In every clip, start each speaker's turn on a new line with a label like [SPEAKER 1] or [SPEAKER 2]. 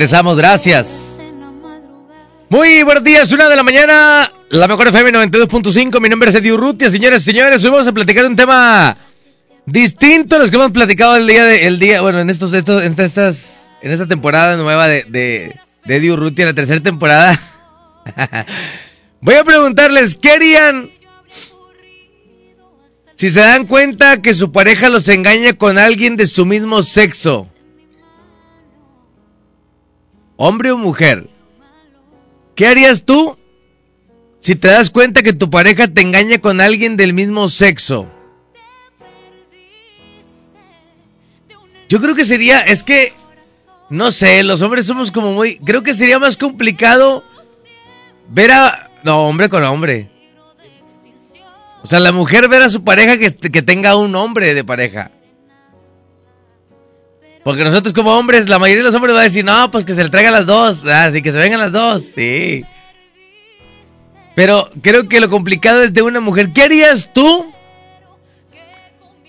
[SPEAKER 1] Regresamos, gracias. Muy buenos días, una de la mañana, la mejor FM 92.5, mi nombre es Eddie Urrutia, señores y señores, hoy vamos a platicar un tema distinto a los que hemos platicado el día de, día, bueno, en estos, estos en estas, en esta temporada nueva de, de, de Eddie la tercera temporada. Voy a preguntarles, ¿qué harían si se dan cuenta que su pareja los engaña con alguien de su mismo sexo? Hombre o mujer. ¿Qué harías tú si te das cuenta que tu pareja te engaña con alguien del mismo sexo? Yo creo que sería, es que, no sé, los hombres somos como muy, creo que sería más complicado ver a, no, hombre con hombre. O sea, la mujer ver a su pareja que, que tenga un hombre de pareja. Porque nosotros como hombres, la mayoría de los hombres va a decir, no, pues que se le traigan las dos, así que se vengan las dos, sí. Pero creo que lo complicado es de una mujer. ¿Qué harías tú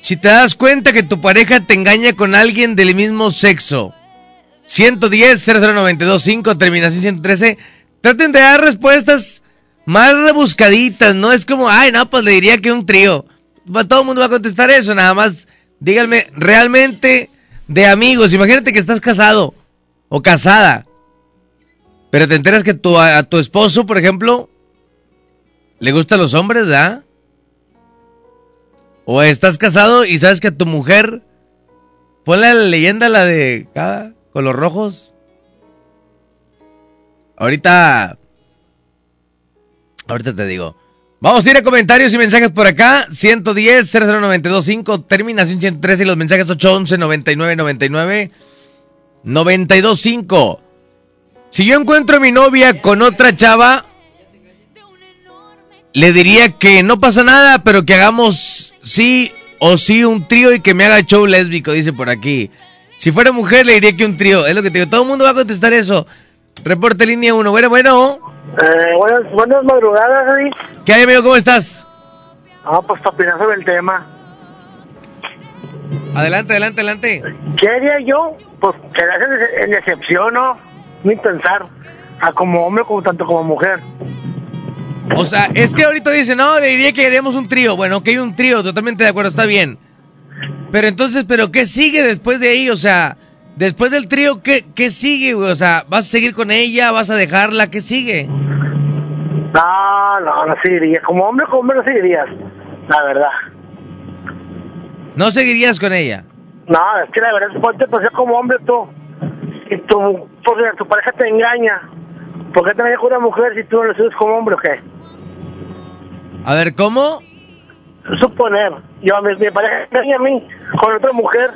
[SPEAKER 1] si te das cuenta que tu pareja te engaña con alguien del mismo sexo? 110 00925 terminación 113. Traten de dar respuestas más rebuscaditas, no es como, ay, no, pues le diría que un trío. Todo el mundo va a contestar eso, nada más díganme, realmente de amigos. Imagínate que estás casado o casada, pero te enteras que tu, a, tu esposo, por ejemplo, le gustan los hombres, ¿verdad? O estás casado y sabes que a tu mujer, ponle la leyenda, la de ah, con los rojos. Ahorita, ahorita te digo. Vamos a ir a comentarios y mensajes por acá. 110 00925 terminación 113 y los mensajes 811 9999 925. Si yo encuentro a mi novia con otra chava, le diría que no pasa nada, pero que hagamos sí o sí un trío y que me haga show lésbico, dice por aquí. Si fuera mujer, le diría que un trío. Es lo que te digo. Todo el mundo va a contestar eso. Reporte línea 1. Bueno, bueno.
[SPEAKER 2] Eh, buenas, buenas madrugadas.
[SPEAKER 1] ¿Qué hay, amigo? ¿Cómo estás?
[SPEAKER 2] Ah, pues para opinar sobre el tema.
[SPEAKER 1] Adelante, adelante, adelante.
[SPEAKER 2] ¿Qué haría yo? Pues quedarse en, excepción, ¿no? Ni pensar. A como hombre, como tanto como mujer.
[SPEAKER 1] O sea, es que ahorita dice, no, le diría que haríamos un trío. Bueno, que hay un trío, totalmente de acuerdo, está bien. Pero entonces, ¿pero qué sigue después de ahí? O sea, después del trío, ¿qué, qué sigue, güey? O sea, ¿vas a seguir con ella? ¿Vas a dejarla? ¿Qué sigue?
[SPEAKER 2] No, no, no seguiría. Como hombre, como hombre no seguirías. La verdad.
[SPEAKER 1] ¿No seguirías con ella?
[SPEAKER 2] No, es que la verdad, ponte pues como hombre tú. Y tu, porque tu pareja te engaña. ¿Por qué te engañas con una mujer si tú no lo subes como hombre o qué?
[SPEAKER 1] A ver, ¿cómo?
[SPEAKER 2] Suponer. Yo, mi, mi pareja engaña a mí con otra mujer.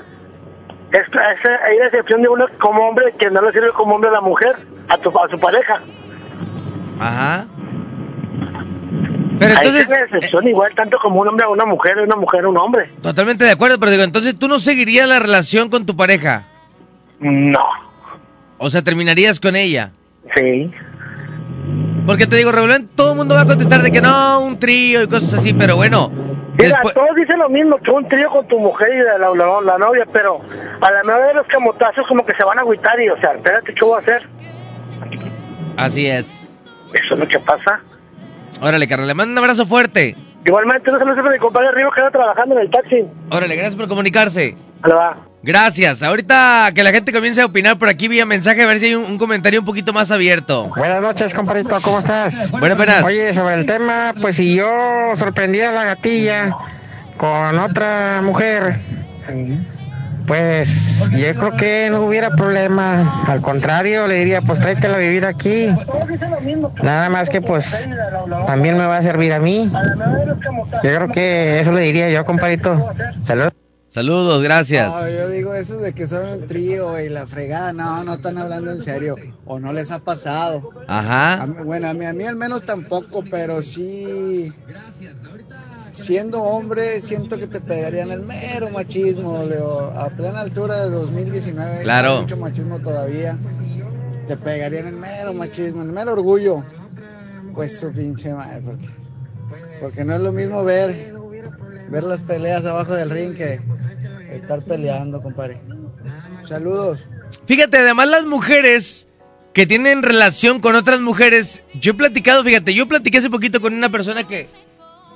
[SPEAKER 2] Es, es, hay la excepción de uno como hombre que no le sirve como hombre a la mujer, a, tu, a su pareja.
[SPEAKER 1] Ajá. Pero entonces,
[SPEAKER 2] es una excepción igual tanto como un hombre a una mujer, una mujer a un hombre.
[SPEAKER 1] totalmente de acuerdo, pero digo, entonces tú no seguirías la relación con tu pareja.
[SPEAKER 2] No.
[SPEAKER 1] O sea, terminarías con ella.
[SPEAKER 2] Sí.
[SPEAKER 1] Porque te digo, regularmente todo el mundo va a contestar de que no, un trío y cosas así, pero bueno.
[SPEAKER 2] Mira,
[SPEAKER 1] después-
[SPEAKER 2] todos dicen lo mismo, que un trío con tu mujer y la, la, la- la novia, pero a la mejor de los camotazos como que se van a agüitar y, o sea, espérate, ¿qué voy a hacer?
[SPEAKER 1] Así es.
[SPEAKER 2] Eso es lo que pasa.
[SPEAKER 1] Órale, carnal, le mando un abrazo fuerte.
[SPEAKER 2] Igualmente, no se lo hace mi compadre arriba que anda trabajando en el taxi.
[SPEAKER 1] Órale, gracias por comunicarse.
[SPEAKER 2] Va.
[SPEAKER 1] Gracias. Ahorita que la gente comience a opinar por aquí vía mensaje, a ver si hay un, un comentario un poquito más abierto.
[SPEAKER 3] Buenas noches, compadrito, ¿cómo estás?
[SPEAKER 1] Buenas, buenas.
[SPEAKER 3] Oye, sobre el tema, pues si yo sorprendiera a la gatilla con otra mujer, pues yo creo que no hubiera problema. Al contrario, le diría, pues tráetela a vivir aquí. Nada más que pues también me va a servir a mí. Yo creo que eso le diría yo, compadrito. Saludos.
[SPEAKER 1] Saludos, gracias.
[SPEAKER 4] No, yo digo eso de que son un trío y la fregada, no, no están hablando en serio. O no les ha pasado.
[SPEAKER 1] Ajá.
[SPEAKER 4] A mí- bueno, a mí, a mí al menos tampoco, pero sí. Siendo hombre, siento que te pegarían el mero machismo, Leo. A plena altura de 2019.
[SPEAKER 1] Claro.
[SPEAKER 4] Hay mucho machismo todavía. Te pegarían el mero machismo, el mero orgullo. Pues su pinche madre, porque, porque no es lo mismo ver, ver las peleas abajo del ring que estar peleando, compadre. Saludos.
[SPEAKER 1] Fíjate, además las mujeres que tienen relación con otras mujeres, yo he platicado, fíjate, yo platiqué hace poquito con una persona que,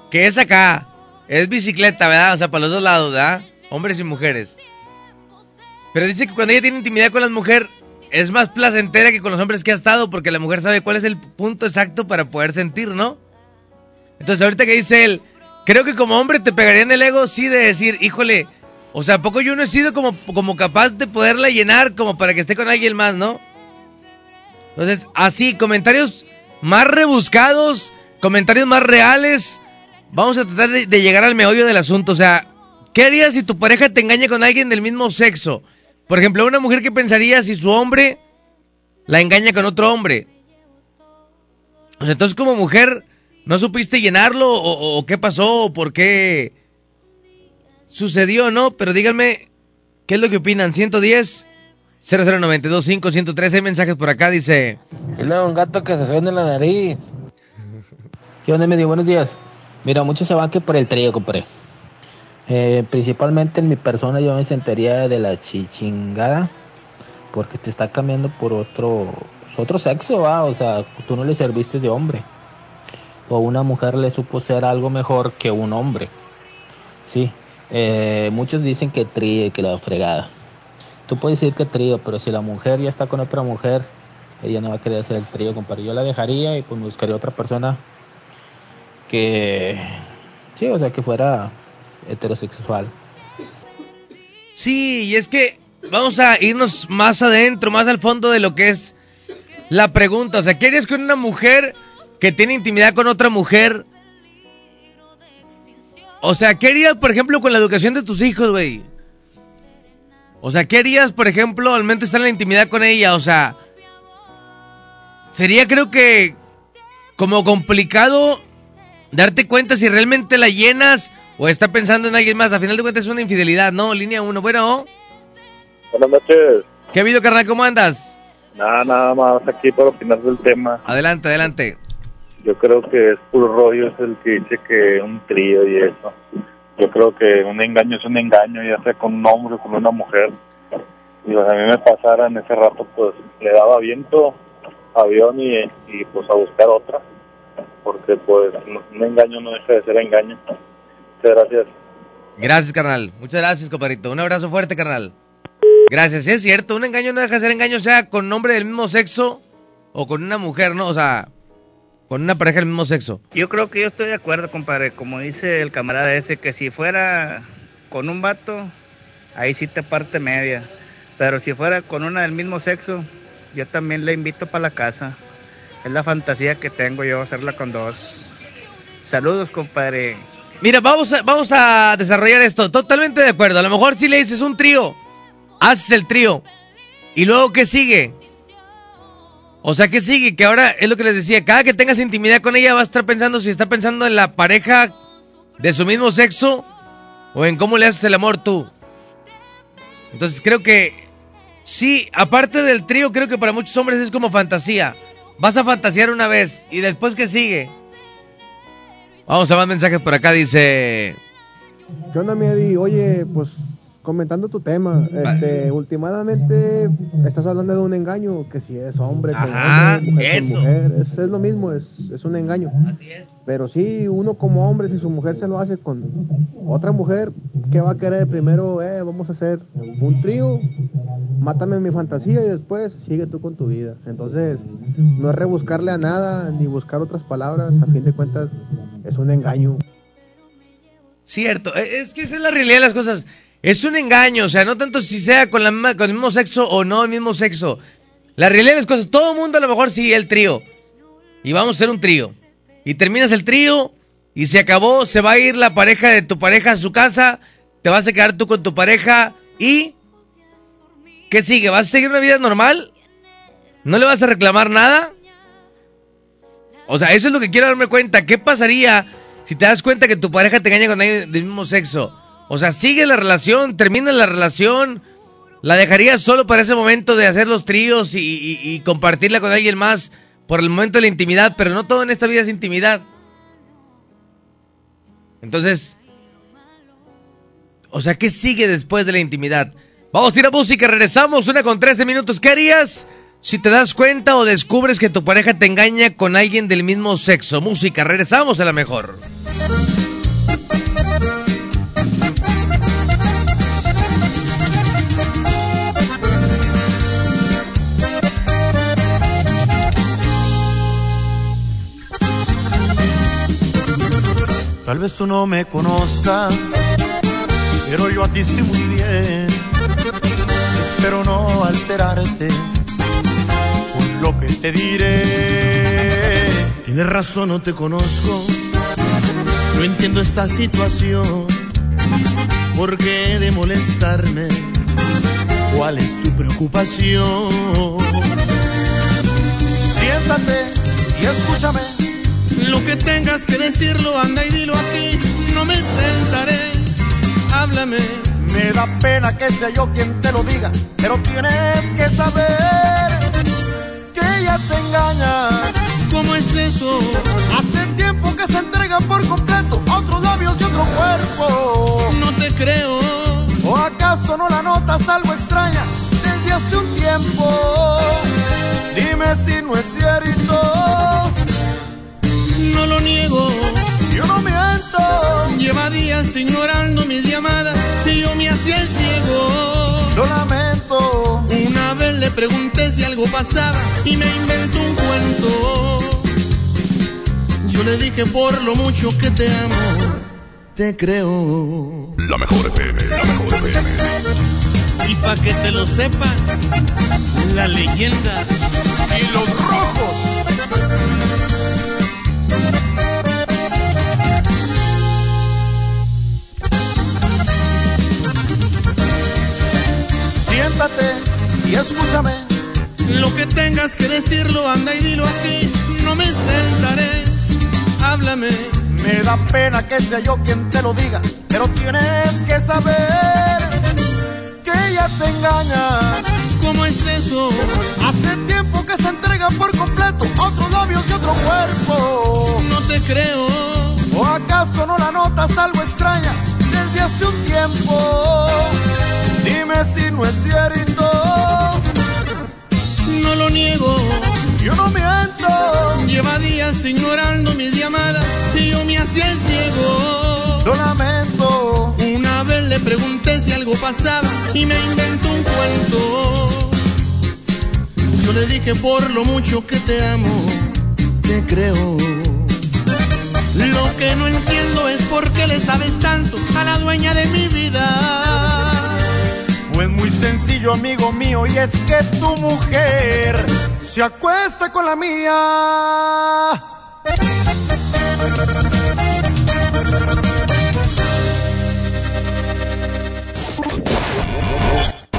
[SPEAKER 1] que es acá, es bicicleta, ¿verdad? O sea, para los dos lados, ¿verdad? Hombres y mujeres. Pero dice que cuando ella tiene intimidad con las mujeres, es más placentera que con los hombres que ha estado, porque la mujer sabe cuál es el punto exacto para poder sentir, ¿no? Entonces, ahorita que dice él, creo que como hombre te pegaría en el ego, sí, de decir, híjole, o sea, ¿a poco yo no he sido como, como capaz de poderla llenar como para que esté con alguien más, ¿no? Entonces, así, comentarios más rebuscados, comentarios más reales. Vamos a tratar de, de llegar al meollo del asunto. O sea, ¿qué harías si tu pareja te engaña con alguien del mismo sexo? Por ejemplo, una mujer que pensaría si su hombre la engaña con otro hombre. O sea, entonces como mujer, ¿no supiste llenarlo? ¿O, qué pasó? ¿O por qué sucedió, no? Pero díganme, ¿qué es lo que opinan? ¿110? 00925 113 hay mensajes por acá, dice...
[SPEAKER 5] Y luego un gato que se suena la nariz. ¿Qué onda, medio? Buenos días. Mira, muchos se van que por el trío, compadre. Eh, principalmente en mi persona yo me sentiría de la chichingada porque te está cambiando por otro otro sexo, ¿va? o sea, tú no le serviste de hombre. O una mujer le supo ser algo mejor que un hombre. Sí, eh, muchos dicen que trío que la fregada. Tú puedes decir que trío, pero si la mujer ya está con otra mujer, ella no va a querer hacer el trío, compadre. Yo la dejaría y pues me buscaría otra persona que, sí, o sea, que fuera heterosexual.
[SPEAKER 1] Sí, y es que vamos a irnos más adentro, más al fondo de lo que es la pregunta. O sea, ¿qué harías con una mujer que tiene intimidad con otra mujer? O sea, ¿qué harías, por ejemplo, con la educación de tus hijos, güey? O sea, ¿qué harías, por ejemplo, al de estar en la intimidad con ella? O sea, sería creo que como complicado darte cuenta si realmente la llenas o está pensando en alguien más. A final de cuentas es una infidelidad, ¿no? Línea 1. Bueno,
[SPEAKER 6] Buenas noches.
[SPEAKER 1] ¿qué ha habido, carnal? ¿Cómo andas?
[SPEAKER 6] Nada, nada más aquí para opinar del tema.
[SPEAKER 1] Adelante, adelante.
[SPEAKER 6] Yo creo que es puro rollo, es el que dice que un trío y eso. Yo creo que un engaño es un engaño, ya sea con un hombre o con una mujer. Y pues, a mí me pasara en ese rato, pues le daba viento, avión y, y pues a buscar otra. Porque pues un engaño no deja de ser engaño. Muchas gracias.
[SPEAKER 1] Gracias, carnal. Muchas gracias, compadrito. Un abrazo fuerte, carnal. Gracias. Sí, es cierto, un engaño no deja de ser engaño, sea con hombre del mismo sexo o con una mujer, ¿no? O sea, con una pareja del mismo sexo.
[SPEAKER 7] Yo creo que yo estoy de acuerdo, compadre. Como dice el camarada ese, que si fuera con un vato, ahí sí te parte media. Pero si fuera con una del mismo sexo, yo también le invito para la casa. Es la fantasía que tengo yo, hacerla con dos. Saludos, compadre.
[SPEAKER 1] Mira, vamos a, vamos a desarrollar esto. Totalmente de acuerdo. A lo mejor si le dices un trío, haces el trío. ¿Y luego qué sigue? O sea, ¿qué sigue? Que ahora es lo que les decía. Cada que tengas intimidad con ella va a estar pensando si está pensando en la pareja de su mismo sexo o en cómo le haces el amor tú. Entonces creo que sí, aparte del trío, creo que para muchos hombres es como fantasía. Vas a fantasear una vez y después ¿qué sigue? Vamos a más mensajes por acá, dice...
[SPEAKER 8] ¿Qué onda? Oye, pues comentando tu tema, este, últimamente estás hablando de un engaño, que si es hombre con hombre, mujer
[SPEAKER 1] eso.
[SPEAKER 8] con mujer, es, es lo mismo, es, es un engaño.
[SPEAKER 1] Así es.
[SPEAKER 8] Pero sí, uno como hombre, si su mujer se lo hace con otra mujer, ¿qué va a querer? Primero, eh, vamos a hacer un trío, mátame mi fantasía y después sigue tú con tu vida. Entonces, no es rebuscarle a nada ni buscar otras palabras, a fin de cuentas, es un engaño.
[SPEAKER 1] Cierto, e- es que esa es la realidad de las cosas. Es un engaño, o sea, no tanto si sea con, la con el mismo sexo o no el mismo sexo. La realidad las cosas, todo el mundo a lo mejor sigue el trío. Y vamos a hacer un trío. Y terminas el trío y se acabó, se va a ir la pareja de tu pareja a su casa, te vas a quedar tú con tu pareja y... ¿Qué sigue? ¿Vas a seguir una vida normal? ¿No le vas a reclamar nada? O sea, eso es lo que quiero darme cuenta. ¿Qué pasaría si te das cuenta que tu pareja te engaña con alguien del mismo sexo? O sea, sigue la relación, termina la relación, la dejarías solo para ese momento de hacer los tríos y, compartirla con alguien más por el momento de la intimidad, pero no todo en esta vida es intimidad. Entonces, o sea, ¿qué sigue después de la intimidad? Vamos a ir a música, regresamos, una con 13 minutos. ¿Qué harías si te das cuenta o descubres que tu pareja te engaña con alguien del mismo sexo? Música, regresamos a la mejor.
[SPEAKER 9] Tal vez tú no me conozcas, pero yo a ti sí muy bien. Espero no alterarte con lo que te diré. Tienes razón, no te conozco. No entiendo esta situación. ¿Por qué de molestarme? ¿Cuál es tu preocupación? Siéntate y escúchame lo que tengas que decirlo, anda y dilo aquí, no me sentaré. Háblame. Me da pena que sea yo quien te lo diga, pero tienes que saber que ella te engaña. ¿Cómo es eso? Hace tiempo que se entrega por completo a otros labios y otro cuerpo. No te creo. ¿O acaso no la notas algo extraña desde hace un tiempo? Dime si no es cierto no lo niego. Yo no miento. Lleva días ignorando mis llamadas y yo me hacía el ciego. Lo lamento. Una vez le pregunté si algo pasaba y me inventó un cuento. Yo le dije por lo mucho que te amo, te creo.
[SPEAKER 10] La mejor FM, la mejor FM.
[SPEAKER 9] Y pa' que te lo sepas, la leyenda y los rojos Siéntate y escúchame. Lo que tengas que decirlo, anda y dilo aquí. No me sentaré. Háblame. Me da pena que sea yo quien te lo diga, pero tienes que saber que ella te engaña. ¿Cómo es eso? Hace tiempo que se entrega por completo otros labios y otro cuerpo. No te creo. ¿O acaso no la notas algo extraña desde hace un tiempo? Dime si no es cierto. No lo niego. Yo no miento. Lleva días ignorando mis llamadas y yo me hacía el ciego. Lo lamento. Una vez le pregunté si algo pasaba y me inventó un cuento. Yo le dije por lo mucho que te amo, te creo. Lo que no entiendo es por qué le sabes tanto a la dueña de mi vida es muy sencillo, amigo mío, y es que tu mujer se acuesta con la mía.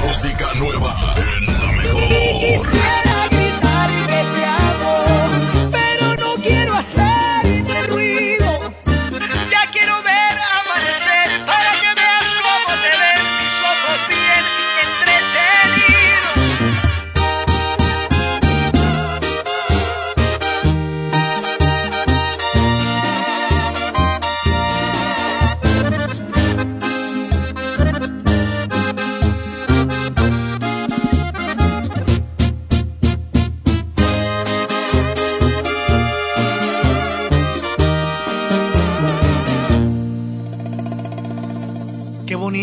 [SPEAKER 10] Música nueva en la mejor.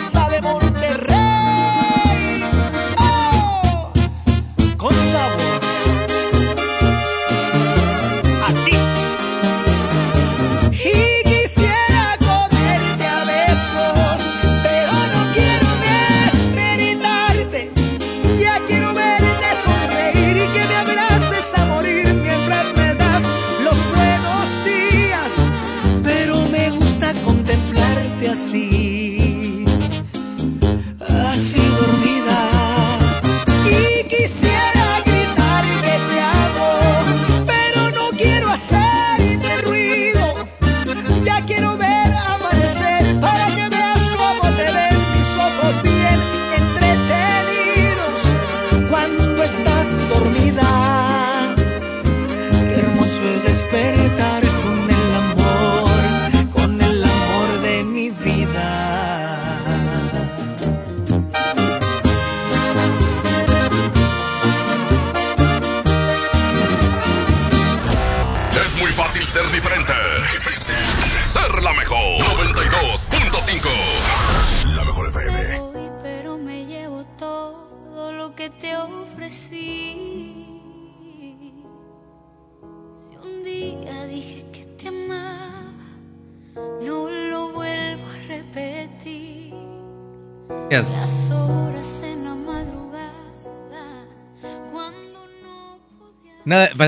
[SPEAKER 11] rosa de
[SPEAKER 1] Monterrey.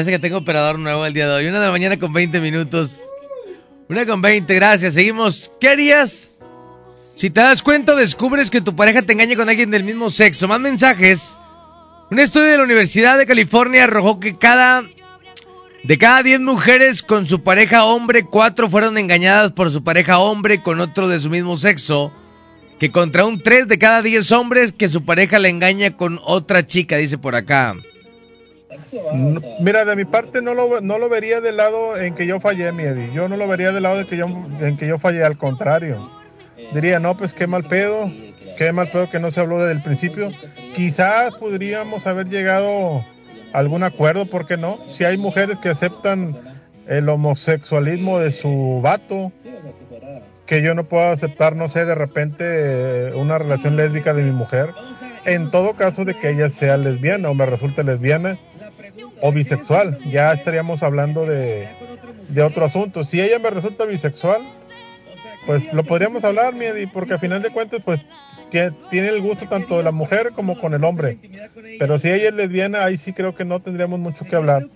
[SPEAKER 1] Parece que tengo operador nuevo el día de hoy. Una de la mañana con 20 minutos. Una con 20, gracias. Seguimos. ¿Qué harías? Si te das cuenta, descubres que tu pareja te engaña con alguien del mismo sexo. Más mensajes. Un estudio de la Universidad de California arrojó que cada de cada 10 mujeres con su pareja hombre, 4 fueron engañadas por su pareja hombre con otro de su mismo sexo. Que contra un 3 de cada 10 hombres que su pareja le engaña con otra chica, dice por acá.
[SPEAKER 12] No, Mira, de mi parte no lo, no lo vería del lado en que yo fallé, mi Eddie. Yo no lo vería del lado de que yo, en que yo fallé, al contrario. Diría, no, pues qué mal pedo, qué mal pedo que no se habló desde el principio. Quizás podríamos haber llegado a algún acuerdo, ¿por qué no? Si hay mujeres que aceptan el homosexualismo de su vato, que yo no puedo aceptar, no sé, de repente eh, una relación lésbica de mi mujer. En todo caso de que ella sea lesbiana o me resulte lesbiana o bisexual, ya estaríamos hablando de, de otro asunto. Si ella me resulta bisexual, pues lo podríamos hablar, mi Eddie, porque a final de cuentas, pues tie- tiene el gusto tanto de la mujer como con el hombre. Pero si ella es lesbiana, ahí sí creo que no tendríamos mucho que hablar.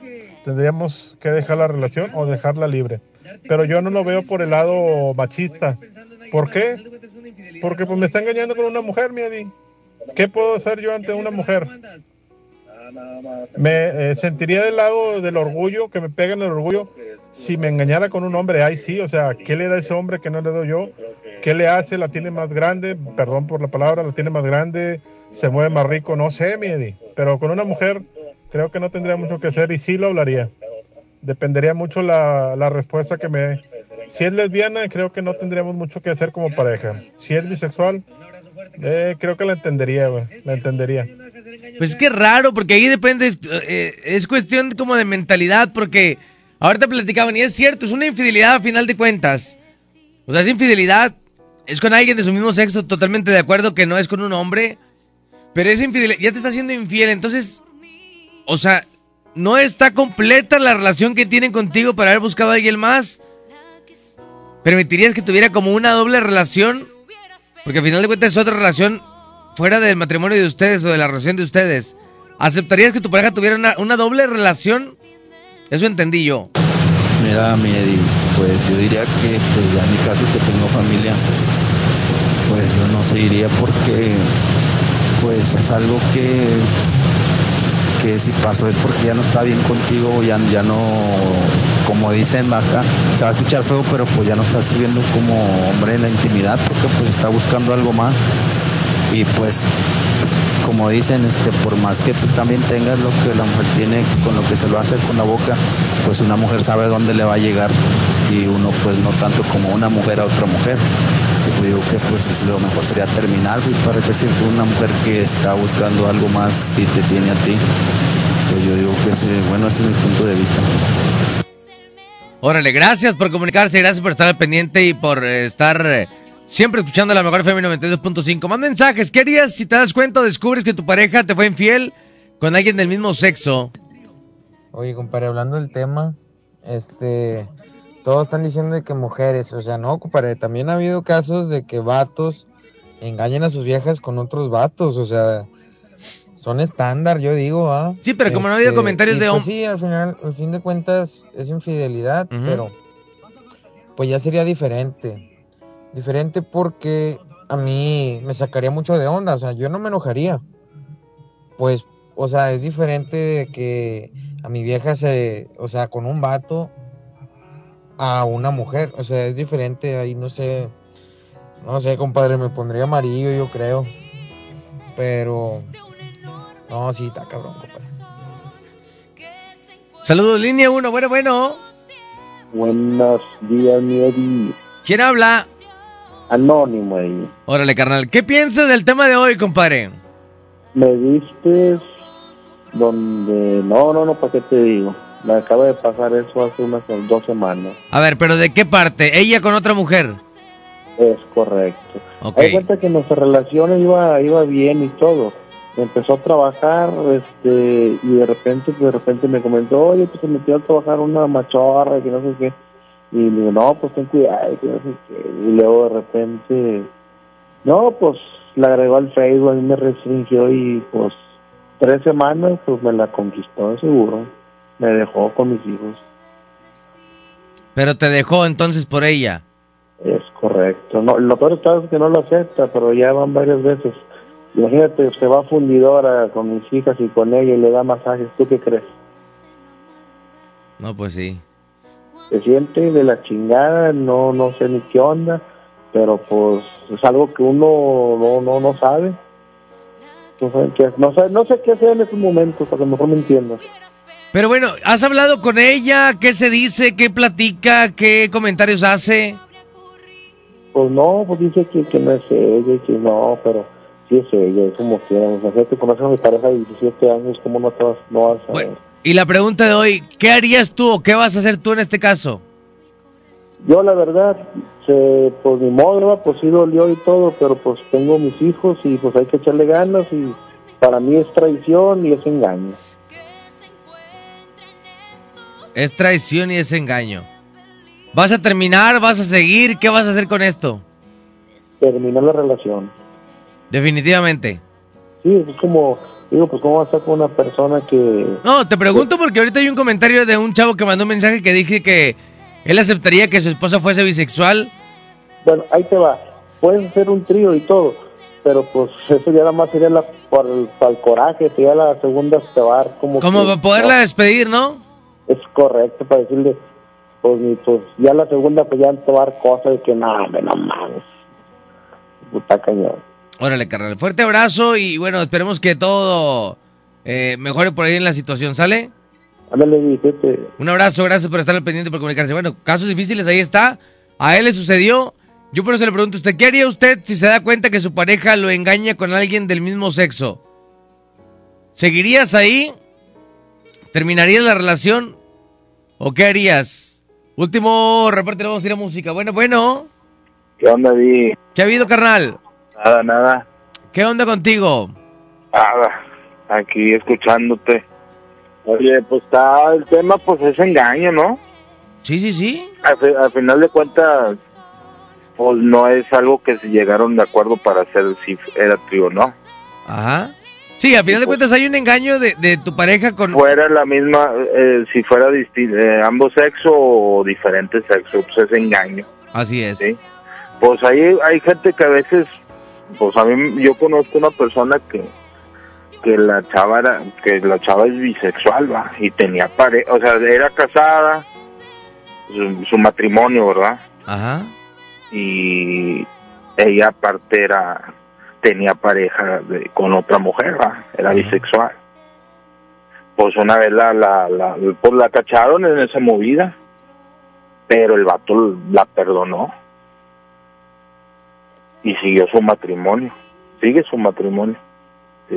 [SPEAKER 12] Tendríamos que dejar la relación o dejarla libre. Pero yo no lo veo por el lado machista. ¿Por qué? Porque pues me está engañando con una mujer, mi Eddie. ¿Qué puedo hacer yo ante una mujer? Me eh, sentiría del lado del orgullo, que me pegan el orgullo, si me engañara con un hombre. Ahí sí, o sea, ¿qué le da ese hombre que no le doy yo? ¿Qué le hace? ¿La tiene más grande? Perdón por la palabra, ¿la tiene más grande? ¿Se mueve más rico? No sé, mi Eddie. Pero con una mujer creo que no tendría mucho que hacer y sí lo hablaría. Dependería mucho la, la respuesta que me dé. Si es lesbiana, creo que no tendríamos mucho que hacer como pareja. Si es bisexual, eh, creo que la entendería. La entendería.
[SPEAKER 1] Pues es que raro, porque ahí depende, eh, es cuestión como de mentalidad, porque ahorita platicaban, y es cierto, es una infidelidad a final de cuentas. O sea, es infidelidad, es con alguien de su mismo sexo, totalmente de acuerdo que no es con un hombre, pero es infidelidad, ya te está haciendo infiel, entonces, o sea, no está completa la relación que tienen contigo para haber buscado a alguien más. ¿Permitirías que tuviera como una doble relación? Porque al final de cuentas es otra relación fuera del matrimonio de ustedes o de la relación de ustedes. ¿Aceptarías que tu pareja tuviera una, doble relación? Eso entendí yo.
[SPEAKER 13] Mira, mi Eddie, pues yo diría que pues, ya en mi caso que tengo familia, pues yo no seguiría porque pues es algo que, que si pasó es porque ya no está bien contigo, ya, ya no, como dicen acá, se va a escuchar feo, pero pues ya no estás viviendo como hombre en la intimidad porque pues está buscando algo más y pues como dicen, este, por más que tú también tengas lo que la mujer tiene con lo que se lo hace con la boca, pues una mujer sabe dónde le va a llegar y uno pues no tanto como una mujer a otra mujer. Yo digo que pues lo mejor sería terminar, pues, para si una mujer que está buscando algo más si te tiene a ti, pues yo digo que bueno, ese es mi punto de vista.
[SPEAKER 1] Órale, gracias por comunicarse, gracias por estar al pendiente y por eh, estar eh, siempre escuchando la mejor FM 92.5. Más mensajes, ¿qué harías si te das cuenta o descubres que tu pareja te fue infiel con alguien del mismo sexo?
[SPEAKER 14] Oye, compadre, hablando del tema, este, todos están diciendo de que mujeres, o sea, no, compadre, también ha habido casos de que vatos engañan a sus viejas con otros vatos, o sea, son estándar, yo digo, ¿ah?
[SPEAKER 1] Sí, pero como no ha habido comentarios
[SPEAKER 14] y
[SPEAKER 1] de
[SPEAKER 14] pues
[SPEAKER 1] hom-
[SPEAKER 14] sí, al final, al fin de cuentas, es infidelidad, pero pues ya sería diferente. Diferente porque a mí me sacaría mucho de onda, o sea, yo no me enojaría. Pues, o sea, es diferente de que a mi vieja se, o sea, con un vato a una mujer, o sea, es diferente, ahí no sé, no sé, compadre, me pondría amarillo, yo creo. Pero, no, sí, está cabrón, compadre.
[SPEAKER 1] Saludos, línea 1, bueno, bueno.
[SPEAKER 15] Buenos días, mi Eddie.
[SPEAKER 1] ¿Quién habla?
[SPEAKER 15] Anónimo ahí.
[SPEAKER 1] Órale, carnal, ¿qué piensas del tema de hoy, compadre?
[SPEAKER 15] Me viste donde... No, no, no, ¿para qué te digo? Me acaba de pasar eso hace unas dos semanas.
[SPEAKER 1] A ver, pero ¿de qué parte? ¿Ella con otra mujer?
[SPEAKER 15] Es correcto.
[SPEAKER 1] Ok.
[SPEAKER 15] Hay cuenta que nuestra relación iba, iba bien y todo. Empezó a trabajar, este, y de repente, de repente me comentó, oye, pues se metió a trabajar una machorra, que no sé qué. Y le digo, no, pues ten cuidado. Y luego de repente, no, pues la agregó al Facebook, a mí me restringió y pues tres semanas, pues me la conquistó de seguro. Me dejó con mis hijos.
[SPEAKER 1] Pero te dejó entonces por ella.
[SPEAKER 15] Es correcto. No, lo peor está es que no lo acepta, pero ya van varias veces. Imagínate, se va a fundidora con mis hijas y con ella y le da masajes. ¿Tú qué crees?
[SPEAKER 1] No, pues sí.
[SPEAKER 15] Se siente de la chingada, no no sé ni qué onda, pero pues es algo que uno no no no sabe. No sé qué, no sé, no sé qué hacer en estos momentos, a lo mejor me entiendas.
[SPEAKER 1] Pero bueno, ¿has hablado con ella? ¿Qué se dice? ¿Qué platica? ¿Qué comentarios hace?
[SPEAKER 15] Pues no, pues dice que, que no es ella y que no, pero sí es ella, es como que, o sea, conoces a mi pareja de 17 años, ¿cómo no, te vas, no vas a
[SPEAKER 1] Bueno, y la pregunta de hoy, ¿qué harías tú o qué vas a hacer tú en este caso?
[SPEAKER 15] Yo la verdad, se, pues mi modo, pues sí dolió y todo, pero pues tengo mis hijos y pues hay que echarle ganas y para mí es traición y es engaño.
[SPEAKER 1] Es traición y es engaño. ¿Vas a terminar? ¿Vas a seguir? ¿Qué vas a hacer con esto?
[SPEAKER 15] Terminar la relación.
[SPEAKER 1] Definitivamente.
[SPEAKER 15] Sí, es como, digo, pues cómo vas a estar con una persona que...
[SPEAKER 1] No, te pregunto porque ahorita hay un comentario de un chavo que mandó un mensaje que dije que él aceptaría que su esposa fuese bisexual.
[SPEAKER 15] Bueno, ahí te va. Puedes hacer un trío y todo, pero pues eso ya nada más sería la, por el, para el coraje, sería la segunda te va a dar como...
[SPEAKER 1] Como
[SPEAKER 15] que-
[SPEAKER 1] para poderla despedir, ¿no?
[SPEAKER 15] Es correcto, para decirle, pues, ni, pues ya la segunda pues ya te va a dar cosas de que nada, no mames. Puta cañón.
[SPEAKER 1] Órale, carnal. Fuerte abrazo y bueno, esperemos que todo eh, mejore por ahí en la situación, ¿sale?
[SPEAKER 15] Ándale.
[SPEAKER 1] Un abrazo, gracias por estar al pendiente por comunicarse. Bueno, casos difíciles, ahí está. A él le sucedió. Yo por eso le pregunto a usted, ¿qué haría usted si se da cuenta que su pareja lo engaña con alguien del mismo sexo? ¿Seguirías ahí? ¿Terminarías la relación? ¿O qué harías? Último reporte, le vamos a ir a música. Bueno, bueno.
[SPEAKER 6] ¿Qué onda, Di?
[SPEAKER 1] ¿Qué ha habido, carnal?
[SPEAKER 6] Nada, nada.
[SPEAKER 1] ¿Qué onda contigo?
[SPEAKER 6] Nada. Aquí escuchándote. Oye, pues está el tema, pues es engaño, ¿no?
[SPEAKER 1] Sí, sí, sí.
[SPEAKER 6] Al, al final de cuentas, pues no es algo que se llegaron de acuerdo para hacer si era trío, ¿no?
[SPEAKER 1] Ajá. Sí, al final de cuentas hay un engaño de, de tu pareja con...
[SPEAKER 6] Fuera la misma, eh, si fuera eh, ambos sexo o diferente sexo, pues es engaño.
[SPEAKER 1] Así es.
[SPEAKER 6] ¿sí? Pues ahí hay gente que a veces, pues a mí yo conozco una persona que que la chava era, que la chava es bisexual, va, y tenía pareja, o sea, era casada, su, su matrimonio, ¿verdad?
[SPEAKER 1] Ajá.
[SPEAKER 6] Y ella aparte era, tenía pareja de- con otra mujer, va, era bisexual. Pues una vez la, la, la, pues la cacharon en esa movida, pero el vato la perdonó y siguió su matrimonio, sigue su matrimonio.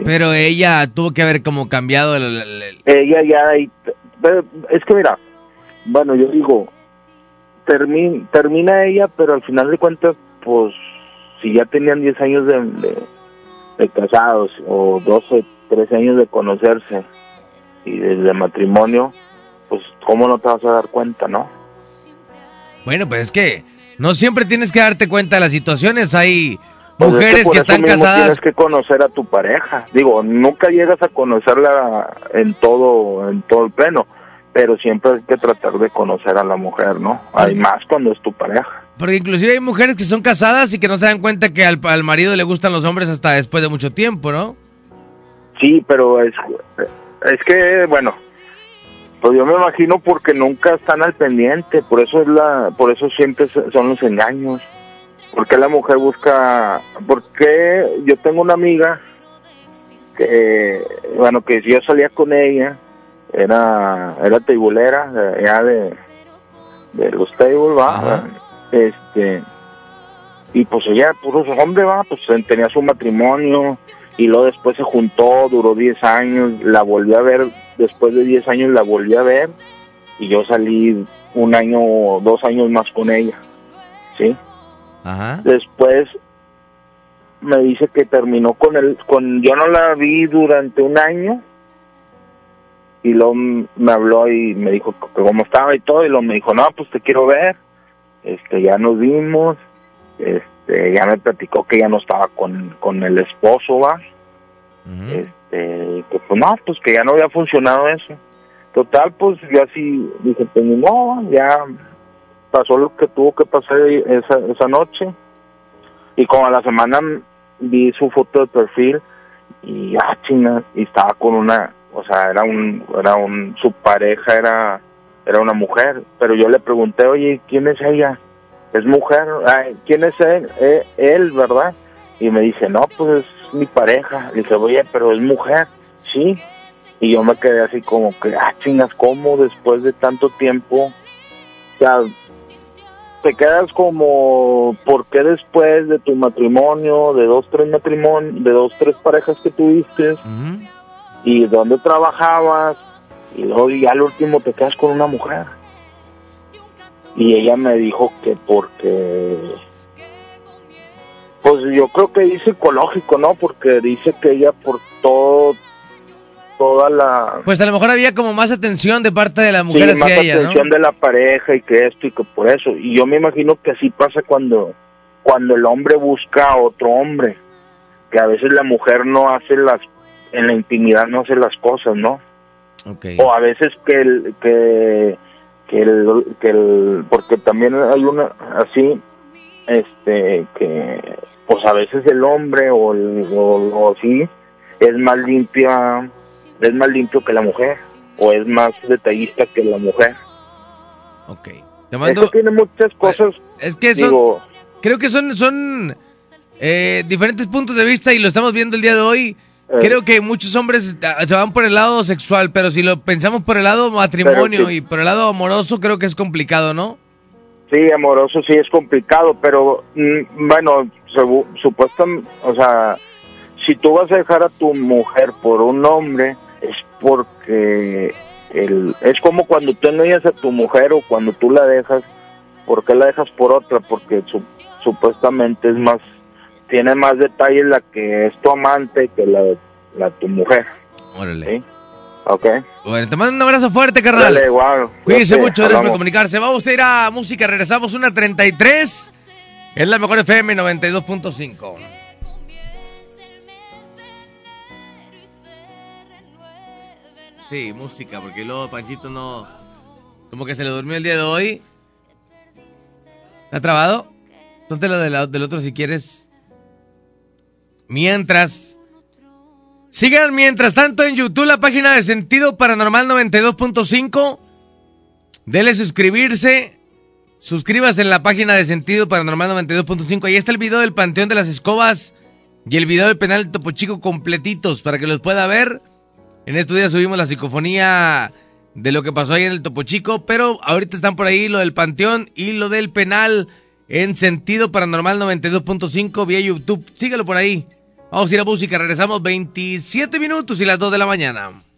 [SPEAKER 1] Pero ella tuvo que haber como cambiado el... el- el-
[SPEAKER 6] ella ya pero es que mira bueno yo digo termi- termina ella pero al final de cuentas pues si ya tenían 10 años de, de- de casados o 12 13 años de conocerse y desde matrimonio pues cómo no te vas a dar cuenta no
[SPEAKER 1] Bueno, pues es que no siempre tienes que darte cuenta de las situaciones. Hay
[SPEAKER 6] Pues es
[SPEAKER 1] mujeres
[SPEAKER 6] por
[SPEAKER 1] que
[SPEAKER 6] eso
[SPEAKER 1] están
[SPEAKER 6] mismo
[SPEAKER 1] casadas.
[SPEAKER 6] Tienes que conocer a tu pareja. Digo, nunca llegas a conocerla en todo, en todo el pleno, pero siempre hay que tratar de conocer a la mujer, ¿no? Hay más cuando es tu pareja.
[SPEAKER 1] Porque inclusive hay mujeres que son casadas y que no se dan cuenta que al, al marido le gustan los hombres hasta después de mucho tiempo, ¿no?
[SPEAKER 6] Sí, pero es, es que, bueno, pues yo me imagino porque nunca están al pendiente, por eso es la, por eso siempre son los engaños. Porque la mujer busca, porque yo tengo una amiga que, bueno, que si yo salía con ella, era, era teibulera, de, ya de, de los tables, va, este, y pues ella, puros hombres, va, pues tenía su matrimonio, y luego después se juntó, duró 10 años, la volví a ver, después de 10 años la volví a ver, y yo salí un año o dos años más con ella, ¿sí?
[SPEAKER 1] Ajá.
[SPEAKER 6] Después me dice que terminó con él, con yo no la vi durante un año y luego me habló y me dijo que cómo estaba y todo y luego me dijo, no, pues te quiero ver, este, ya nos vimos, este, ya me platicó que ya no estaba con, con el esposo, va, este, que pues no, pues que ya no había funcionado eso. Total, pues yo así dije, pues modo, ya pasó lo que tuvo que pasar esa, esa noche. Y como a la semana vi su foto de perfil y ah, chinga, y estaba con una, o sea, era un, era un, su pareja era, era una mujer, pero yo le pregunté, oye, ¿quién es ella? Es mujer, ¿quién es él? Eh, él, ¿verdad? Y me dice, no, pues es mi pareja. Le dije, oye, pero es mujer, sí. Y yo me quedé así como que, ah, chingas, ¿cómo después de tanto tiempo? O sea, te quedas como, ¿por qué después de tu matrimonio, de dos, tres matrimonios, de dos, tres parejas que tuviste, y dónde trabajabas, y luego ya al último te quedas con una mujer? Y ella me dijo que porque, pues yo creo que es psicológico, ¿no? Porque dice que ella por todo, toda la...
[SPEAKER 1] Pues a lo mejor había como más atención de parte de la mujer
[SPEAKER 6] Sí,
[SPEAKER 1] hacia
[SPEAKER 6] más
[SPEAKER 1] ella, ¿no?
[SPEAKER 6] atención de la pareja y que esto y que por eso. Y yo me imagino que así pasa cuando, cuando el hombre busca a otro hombre. Que a veces la mujer no hace las, en la intimidad no hace las cosas, ¿no? O a veces que el, que, que el, que el, porque también hay una, así, este, que, pues a veces el hombre o, el, o, o así es más limpia, es más limpio que la mujer o es más detallista que la mujer.
[SPEAKER 1] Te mando-
[SPEAKER 6] Eso tiene muchas cosas.
[SPEAKER 1] Es que son,
[SPEAKER 6] digo,
[SPEAKER 1] creo que son, son eh, diferentes puntos de vista y lo estamos viendo el día de hoy.
[SPEAKER 6] Eh.
[SPEAKER 1] Creo que muchos hombres ah, se van por el lado sexual, pero si lo pensamos por el lado matrimonio
[SPEAKER 6] sí.
[SPEAKER 1] y por el lado amoroso, creo que es complicado, ¿no?
[SPEAKER 6] Sí, amoroso sí es complicado, pero mm, bueno, supuestamente, o sea, si tú vas a dejar a tu mujer por un hombre, es porque el, es como cuando tú engañas a tu mujer o cuando tú la dejas, ¿por qué la dejas por otra? Porque su- supuestamente es más, tiene más detalles la que es tu amante que la, la tu mujer.
[SPEAKER 1] Órale.
[SPEAKER 6] ¿Sí? Ok.
[SPEAKER 1] Bueno, te mando un abrazo fuerte, carnal.
[SPEAKER 6] Dale.
[SPEAKER 1] Cuídense mucho, gracias por comunicarse. Vamos a ir a música, regresamos una 33. Es la mejor FM 92.5. Sí, música, porque luego Panchito no. Como que se le durmió el día de hoy. ¿Está trabado? Ponte lo de la- del otro si quieres. Mientras. Sigan mientras tanto en YouTube la página de Sentido Paranormal 92.5. Dele suscribirse. Suscríbase en la página de Sentido Paranormal 92.5. Ahí está el video del Panteón de las Escobas y el video del penal de Topo Chico completitos para que los pueda ver. En estos días subimos la psicofonía de lo que pasó ahí en el Topo Chico, pero ahorita están por ahí lo del Panteón y lo del penal en Sentido Paranormal 92.5 vía YouTube. Sígalo por ahí. Vamos a ir a música, regresamos 27 minutos y las 2 de la mañana.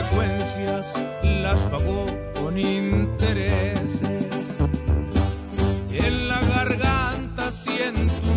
[SPEAKER 16] Consecuencias las pagó con intereses. En la garganta siento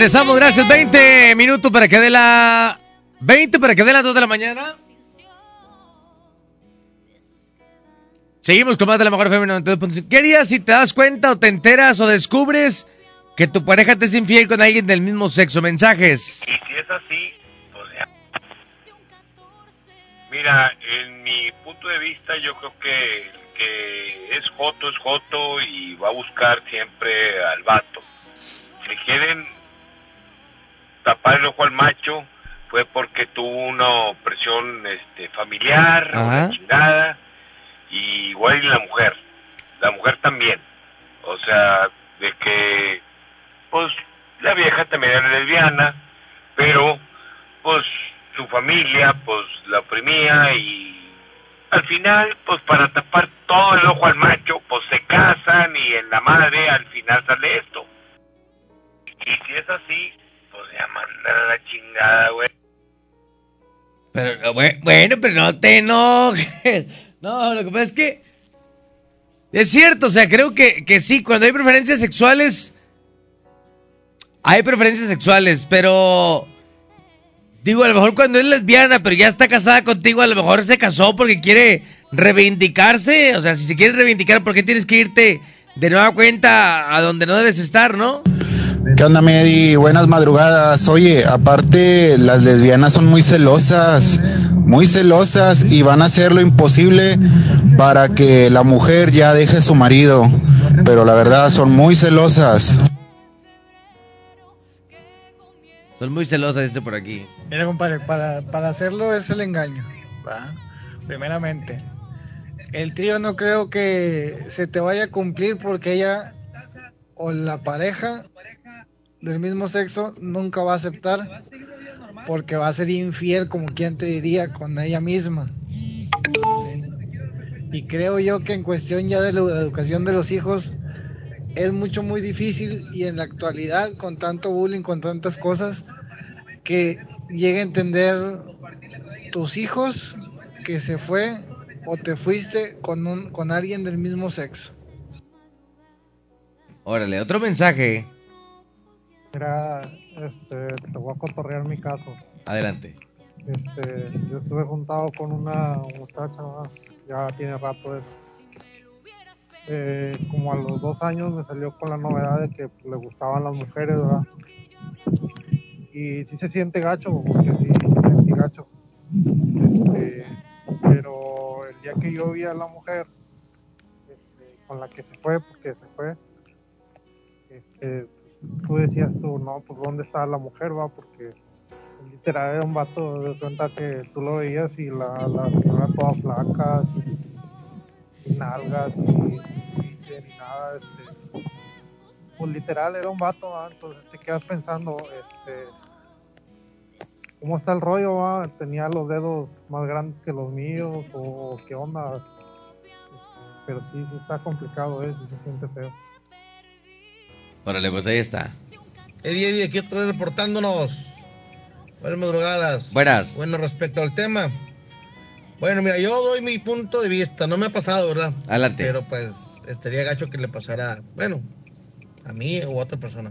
[SPEAKER 1] Regresamos, gracias. 20 minutos para que dé la. 20 para que dé las 2 de la mañana. Seguimos con más de la mejor FM 92.5. ¿Qué si te das cuenta o te enteras o descubres que tu pareja te es infiel con alguien del mismo sexo? Mensajes.
[SPEAKER 17] Y si es así, pues ya. Mira, en mi punto de vista, yo creo que es Joto es Joto y va a buscar siempre al vato. Si quieren tapar el ojo al macho, fue porque tuvo una opresión este, familiar,
[SPEAKER 1] Ajá.
[SPEAKER 17] chingada, y igual y la mujer. La mujer también. O sea, de que, pues, la vieja también era lesbiana, pero, pues, su familia, pues, la oprimía y al final, pues, para tapar todo el ojo al macho, pues, se casan y en la madre al final sale esto. Y si es así, pues, ya a la chingada, güey.
[SPEAKER 1] Pero, bue- bueno, pero no te enojes. No, lo que pasa es que. Es cierto, o sea, creo que, que sí, cuando hay preferencias sexuales. Hay preferencias sexuales, pero. Digo, a lo mejor cuando es lesbiana, pero ya está casada contigo, a lo mejor se casó porque quiere reivindicarse. O sea, si se quiere reivindicar, ¿por qué tienes que irte de nueva cuenta a donde no debes estar, no?
[SPEAKER 18] ¿Qué onda, Medi? Buenas madrugadas. Oye, aparte, las lesbianas son muy celosas, muy celosas y van a hacer lo imposible para que la mujer ya deje a su marido. Pero la verdad, son muy celosas.
[SPEAKER 1] Son muy celosas, dice por aquí.
[SPEAKER 19] Mira, compadre, para, para hacerlo es el engaño, ¿va? Primeramente. El trío no creo que se te vaya a cumplir porque ella o la pareja del mismo sexo nunca va a aceptar porque va a ser infiel, como quien te diría, con ella misma. Y creo yo que en cuestión ya de la educación de los hijos es mucho, muy difícil y en la actualidad, con tanto bullying, con tantas cosas, que llegue a entender tus hijos que se fue o te fuiste con, un, con alguien del mismo sexo.
[SPEAKER 1] Órale, otro mensaje.
[SPEAKER 20] Mira, este, te voy a cotorrear mi caso.
[SPEAKER 1] Adelante.
[SPEAKER 20] Este, yo estuve juntado con una muchacha, ya tiene rato eso. Eh, como a los dos años me salió con la novedad de que le gustaban las mujeres, ¿verdad? Y sí se siente gacho, porque sí se siente gacho. Este, pero el día que yo vi a la mujer este, con la que se fue, porque se fue, este, tú decías tú, no, pues ¿dónde está la mujer, va? Porque literal era un vato de cuenta que tú lo veías y la, la señora toda flaca, sin, sin nalgas, ni chiche, ni nada, este, pues literal era un vato, ¿va? entonces te quedas pensando, este, ¿cómo está el rollo, va? Tenía los dedos más grandes que los míos, o qué onda, Este, pero sí, sí está complicado, ¿eh? Se siente feo.
[SPEAKER 1] Órale, pues ahí está.
[SPEAKER 21] Eddie, Eddie, aquí otra vez reportándonos. Buenas madrugadas.
[SPEAKER 1] Buenas.
[SPEAKER 21] Bueno, respecto al tema. Bueno, mira, yo doy mi punto de vista. No me ha pasado, ¿verdad?
[SPEAKER 1] Adelante.
[SPEAKER 21] Pero pues estaría gacho que le pasara, bueno, a mí o a otra persona.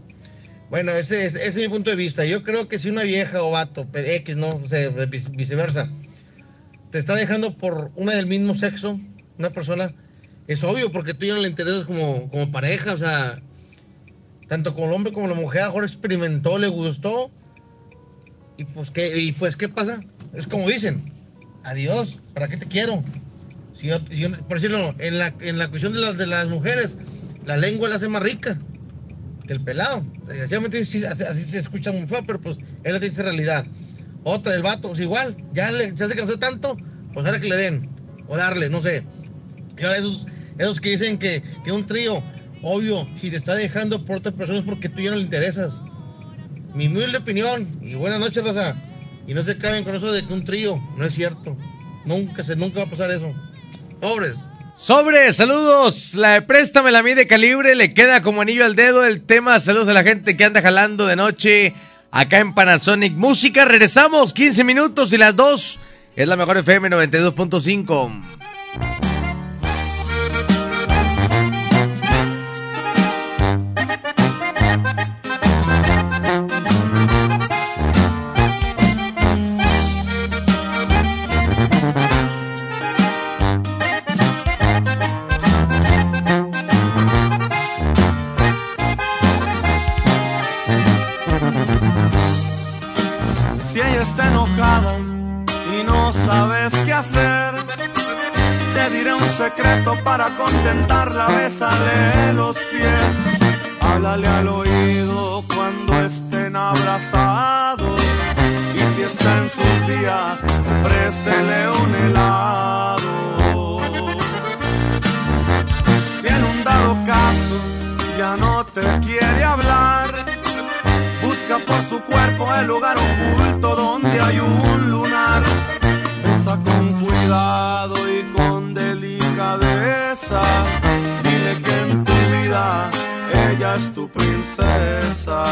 [SPEAKER 21] Bueno, ese es, ese es mi punto de vista. Yo creo que si una vieja o vato, pero X, no, o sea, vice- viceversa, te está dejando por una del mismo sexo, una persona, es obvio porque tú ya no le interesas como, como pareja, o sea, tanto como el hombre como la mujer, ahora experimentó, le gustó. Y pues, ¿qué, y pues, ¿qué pasa? Es como dicen, adiós, ¿para qué te quiero? Si yo, si por decirlo, en la, en la cuestión de las, de las mujeres, la lengua la hace más rica que el pelado. Desgraciadamente así, se escucha muy feo, pero pues él la dice realidad. Otra, el vato, pues igual, ya le, se hace cansó tanto, pues ahora que le den, o darle, no sé. Y ahora esos, esos que dicen que, que un trío obvio, si te está dejando por otras personas porque tú ya no le interesas. Mi humilde opinión, y buenas noches, Raza. Y no se caben con eso de que un trío, no es cierto. Nunca se, nunca va a pasar eso. Pobres.
[SPEAKER 1] Sobre, saludos. La de préstame la mía de calibre le queda como anillo al dedo el tema. Saludos a la gente que anda jalando de noche acá en Panasonic Música. Regresamos 15 minutos y las 2 es la mejor FM 92.5.
[SPEAKER 22] secreto para contentarla, bésale los pies, háblale al oído cuando estén abrazados y si está en sus días, ofrécele un helado. Si en un dado caso ya no te quiere hablar, busca por su cuerpo el lugar oculto donde hay un es tu princesa.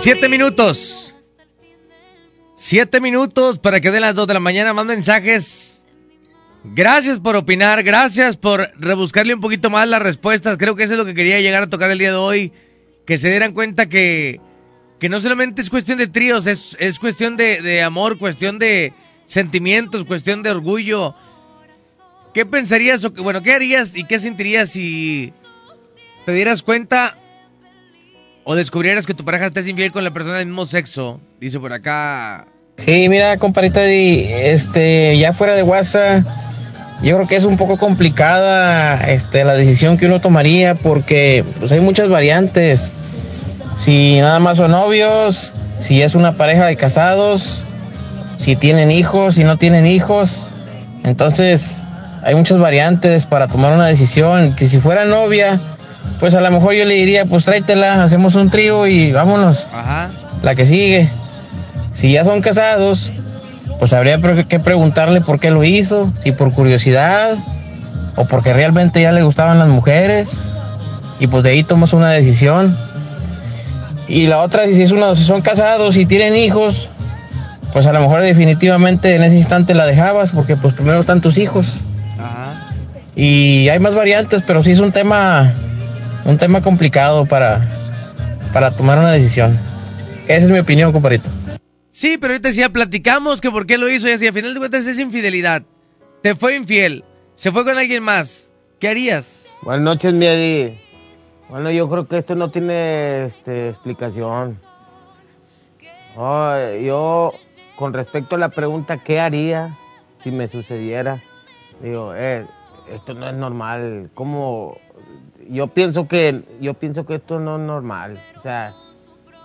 [SPEAKER 1] Siete minutos. Siete minutos para que den las dos de la mañana. Más mensajes. Gracias por opinar. Gracias por rebuscarle un poquito más las respuestas. Creo que eso es lo que quería llegar a tocar el día de hoy. Que se dieran cuenta que, que no solamente es cuestión de tríos, es, es cuestión de, de amor, cuestión de sentimientos, cuestión de orgullo. ¿Qué pensarías o qué- bueno, qué harías y qué sentirías si te dieras cuenta o descubrieras que tu pareja está infiel con la persona del mismo sexo? Dice por acá.
[SPEAKER 14] Sí, mira, comparita, este, ya fuera de WhatsApp, yo creo que es un poco complicada este, la decisión que uno tomaría porque pues, hay muchas variantes. Si nada más son novios, si es una pareja de casados, si tienen hijos, si no tienen hijos. Entonces, hay muchas variantes para tomar una decisión. Que si fuera novia, pues a lo mejor yo le diría, pues tráetela, hacemos un trío y vámonos.
[SPEAKER 1] Ajá.
[SPEAKER 14] La que sigue. Si ya son preguntados, pues habría que preguntarle por qué lo hizo, si por curiosidad o porque realmente ya le gustaban las mujeres. Y pues de ahí tomas una decisión. Y la otra, si, es uno, si son casados y tienen hijos, pues a lo mejor definitivamente en ese instante la dejabas porque pues primero están tus hijos. Y hay más variantes, pero sí es un tema, un tema complicado para, para tomar una decisión. Esa es mi opinión, compadrito.
[SPEAKER 1] Sí, pero ahorita decía, platicamos que por qué lo hizo y así, al final de cuentas es infidelidad. Te fue infiel, se fue con alguien más. ¿Qué harías?
[SPEAKER 23] Buenas noches, mi Eddie. Bueno, yo creo que esto no tiene este, explicación. Ay, yo con respecto a la pregunta, ¿qué haría si me sucediera? Digo, eh, esto no es normal. ¿Cómo? Yo pienso que, yo pienso que esto no es normal. O sea,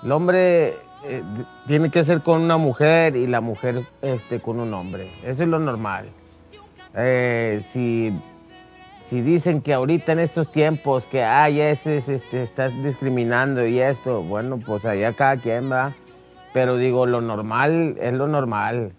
[SPEAKER 23] el hombre eh, tiene que ser con una mujer y la mujer este, con un hombre. Eso es lo normal. Eh, si, si dicen que ahorita en estos tiempos que ay ese es, este, estás discriminando y esto, bueno, pues allá cada quien va. Pero digo, lo normal es lo normal.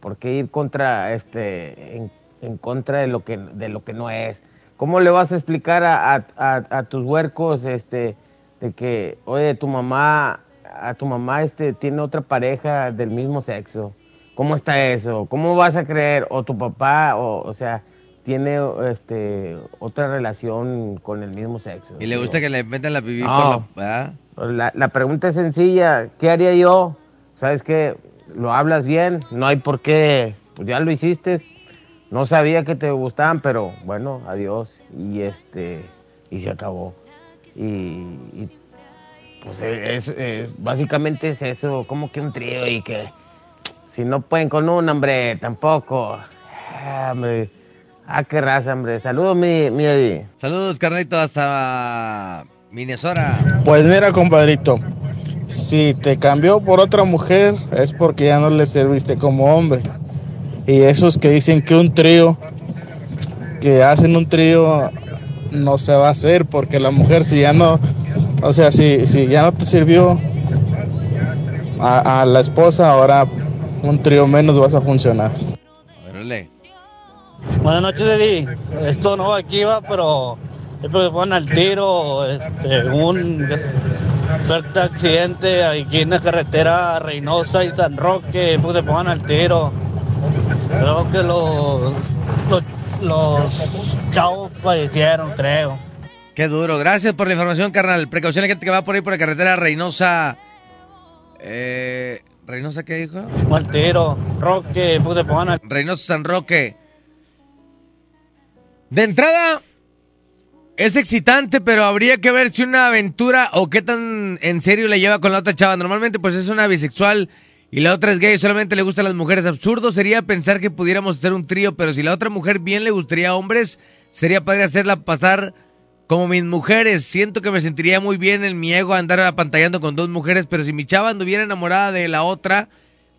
[SPEAKER 23] ¿Por qué ir contra este en, en contra de lo que de lo que no es? ¿Cómo le vas a explicar a, a- a- a tus huercos este de que, oye, tu mamá, a tu mamá este tiene otra pareja del mismo sexo? ¿Cómo está eso? ¿Cómo vas a creer? O tu papá, o, o sea, tiene este otra relación con el mismo sexo.
[SPEAKER 1] Y le gusta que le metan la pipí
[SPEAKER 23] No.
[SPEAKER 1] por la...
[SPEAKER 23] La, la pregunta es sencilla, ¿qué haría yo? ¿Sabes qué? Lo hablas bien, no hay por qué, pues ya lo hiciste. No sabía que te gustaban, pero bueno, adiós. Y este, y se acabó. Y, y, pues es, es- básicamente es eso, como que un trío y que si no pueden con un, hombre, tampoco. Ah, hombre. Ah, qué raza, hombre. Saludos, mi, mi Eddie.
[SPEAKER 1] Saludos, carnalito, hasta Minnesota.
[SPEAKER 24] Pues mira, compadrito, si te cambió por otra mujer es porque ya no le serviste como hombre. Y esos que dicen que un trío, que hacen un trío, no se va a hacer porque la mujer si ya no, o sea, si, si ya no te sirvió a, a la esposa, ahora un trío menos vas a funcionar.
[SPEAKER 1] Órale.
[SPEAKER 25] Buenas noches, Eddie. Esto no aquí va, pero siempre se ponen al tiro. Este, un fuerte accidente aquí en la carretera Reynosa y San Roque, pues se pongan al tiro. Creo que los, los, los chavos fallecieron, creo.
[SPEAKER 1] Qué duro. Gracias por la información, carnal. La gente que va por ahí por la carretera Reynosa. Eh, ¿Reynosa qué dijo?
[SPEAKER 25] Al tiro. Roque, se pongan al
[SPEAKER 1] Reynosa San Roque. De entrada, es excitante, pero habría que ver si una aventura o qué tan en serio le lleva con la otra chava. Normalmente, pues es una bisexual y la otra es gay, solamente le gustan las mujeres. Absurdo sería pensar que pudiéramos hacer un trío, pero si la otra mujer bien le gustaría a hombres, sería padre hacerla pasar como mis mujeres. Siento que me sentiría muy bien en mi ego andar apantallando con dos mujeres, pero si mi chava anduviera enamorada de la otra,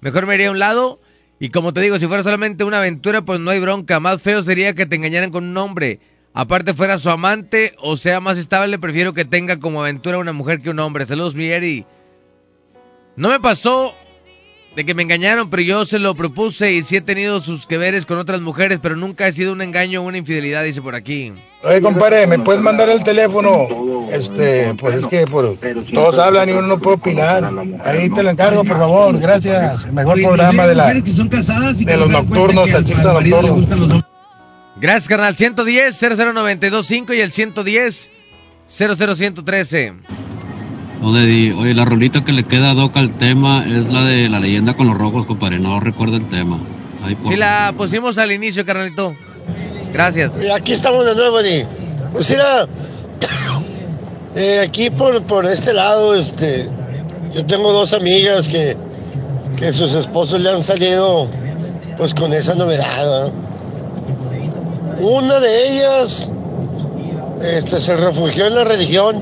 [SPEAKER 1] mejor me iría a un lado. Y como te digo, si fuera solamente una aventura, pues no hay bronca. Más feo sería que te engañaran con un hombre. Aparte fuera su amante o sea más estable, prefiero que tenga como aventura una mujer que un hombre. Saludos, mi Eri. No me pasó de que me engañaron, pero yo se lo propuse y sí he tenido sus que veres con otras mujeres, pero nunca he sido un engaño o una infidelidad, dice por aquí.
[SPEAKER 26] Oye, compadre, ¿me puedes mandar el teléfono? Este, pues es que por, todos hablan y uno no puede opinar. Ahí te lo encargo, por favor, gracias. Mejor programa de, la, de los nocturnos, taxistas nocturnos.
[SPEAKER 1] Gracias, carnal. 110 00925 y el 110 00113.
[SPEAKER 27] Oye, Di, oye, la rolita que le queda a Doc al tema es la de la leyenda con los rojos, compadre. No recuerdo el tema. Ahí por...
[SPEAKER 1] Sí, la pusimos al inicio, carnalito. Gracias.
[SPEAKER 28] Y aquí estamos de nuevo, Eddie. Pues mira, eh, aquí por, por este lado, este, yo tengo dos amigas que, que sus esposos le han salido pues con esa novedad. Una de ellas este, se refugió en la religión,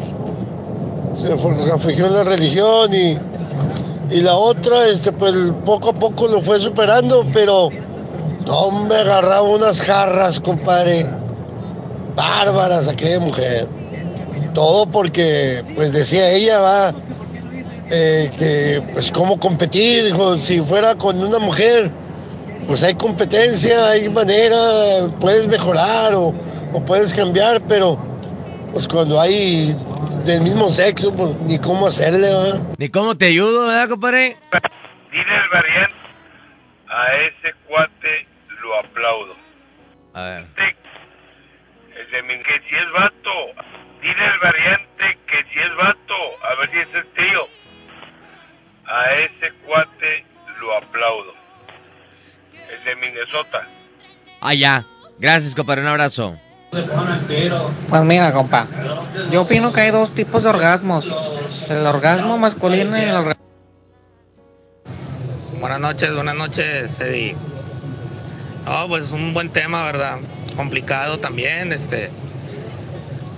[SPEAKER 28] se fu- refugió la religión y, y la otra, este, pues poco a poco lo fue superando, pero no me agarraba unas jarras, compadre. Bárbaras aquella mujer. Todo porque, pues decía ella, va, eh, que pues cómo competir, dijo, si fuera con una mujer, pues hay competencia, hay manera, puedes mejorar o, o puedes cambiar, pero pues cuando hay del mismo sexo, pues ni cómo hacerle, va.
[SPEAKER 1] Ni cómo te ayudo, ¿verdad, compadre?
[SPEAKER 17] Dile al variante, a ese cuate lo aplaudo.
[SPEAKER 1] A ver.
[SPEAKER 17] El de mi, que si es vato, dile al variante que si es vato, a ver si es el tío. A ese cuate lo aplaudo. El de Minnesota.
[SPEAKER 1] Ah, ya. Gracias, compadre. Un abrazo.
[SPEAKER 29] Pues mira, compa, yo opino que hay dos tipos de orgasmos, el orgasmo masculino y el orgasmo... Buenas noches, buenas noches, Eddie. No, pues un buen tema, ¿verdad? Complicado también, este.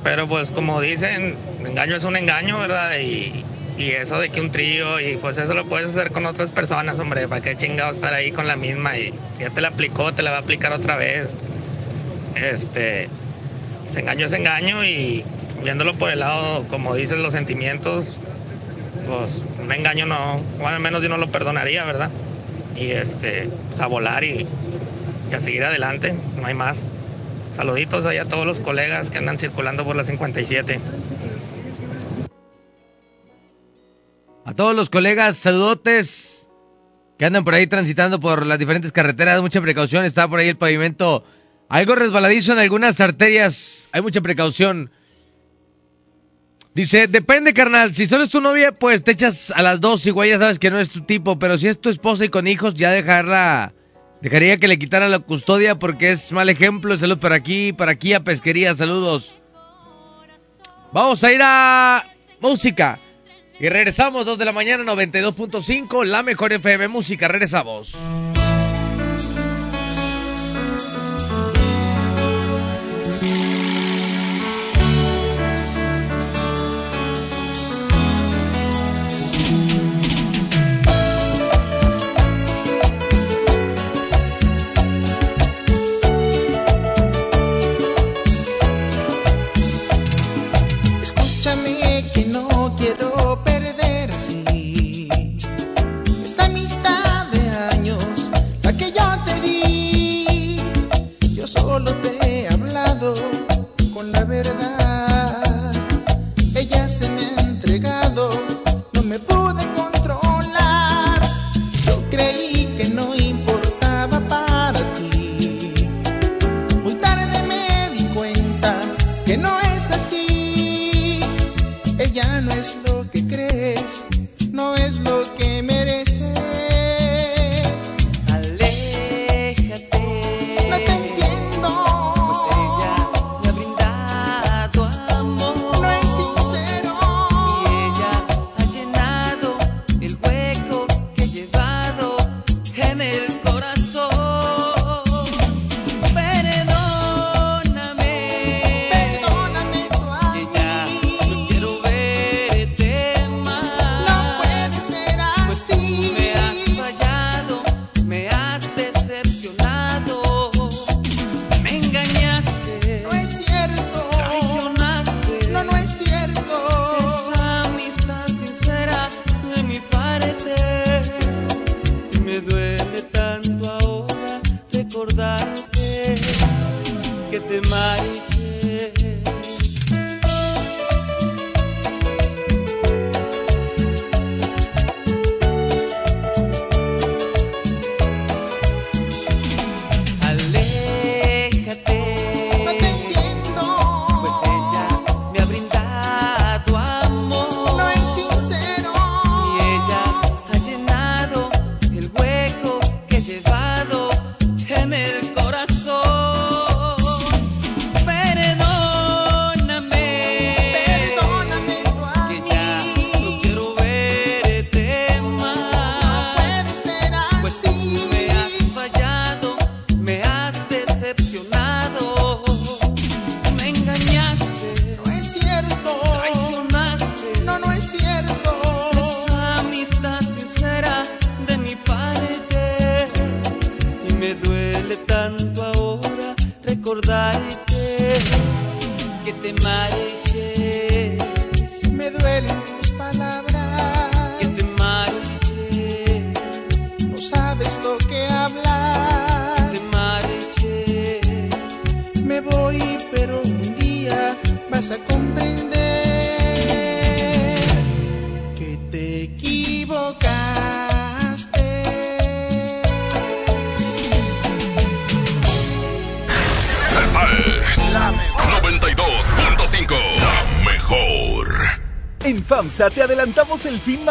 [SPEAKER 29] Pero pues como dicen, engaño es un engaño, ¿verdad? Y, y eso de que un trío, y pues eso lo puedes hacer con otras personas, hombre. ¿Para qué chingado estar ahí con la misma? Y ya te la aplicó, te la va a aplicar otra vez. Este. Pues, engaño es engaño y viéndolo por el lado, como dicen los sentimientos, pues un engaño no, o al menos yo no lo perdonaría, ¿verdad? Y este, pues a volar y, a seguir adelante, no hay más. Saluditos allá a todos los colegas que andan circulando por la 57.
[SPEAKER 30] A todos los colegas, saludotes que andan por ahí transitando por las diferentes carreteras. Mucha precaución, está por ahí el pavimento algo resbaladizo en algunas arterias. Hay mucha precaución. Dice, depende, carnal. Si solo es tu novia, pues te echas a las dos. Igual ya sabes que no es tu tipo. Pero si es tu esposa y con hijos, ya dejarla. Dejaría que le quitara la custodia porque es mal ejemplo. Salud para aquí, para aquí a pesquería. Saludos. Vamos a ir a música. Y regresamos, 2 de la mañana, 92.5, la mejor FM Música. Regresamos.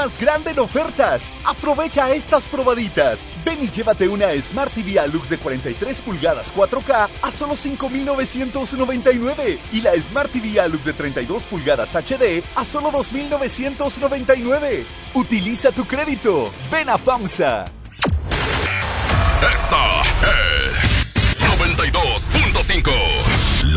[SPEAKER 31] más
[SPEAKER 32] grande en ofertas. Aprovecha estas probaditas. Ven y llévate una Smart TV Alux de 43 pulgadas 4K a solo 5.999 y la Smart TV Alux de 32 pulgadas HD a solo 2.999. Utiliza tu crédito. Ven a FAMSA.
[SPEAKER 10] Esta es 92.5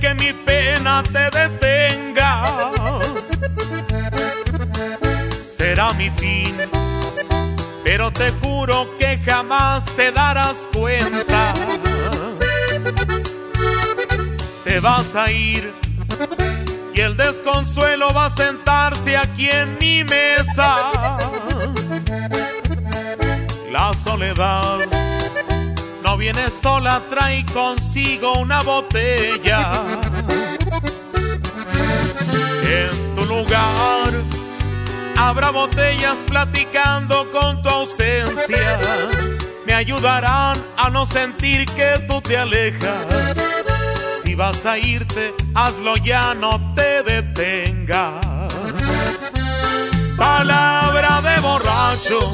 [SPEAKER 33] Que mi pena te detenga. Será mi fin, pero te juro que jamás te darás cuenta. Te vas a ir y el desconsuelo va a sentarse aquí en mi mesa. La soledad no viene sola, trae consigo una botella. En tu lugar habrá botellas platicando con tu ausencia. Me ayudarán a no sentir que tú te alejas. Si vas a irte, hazlo ya, no te detengas. Palabra de borracho,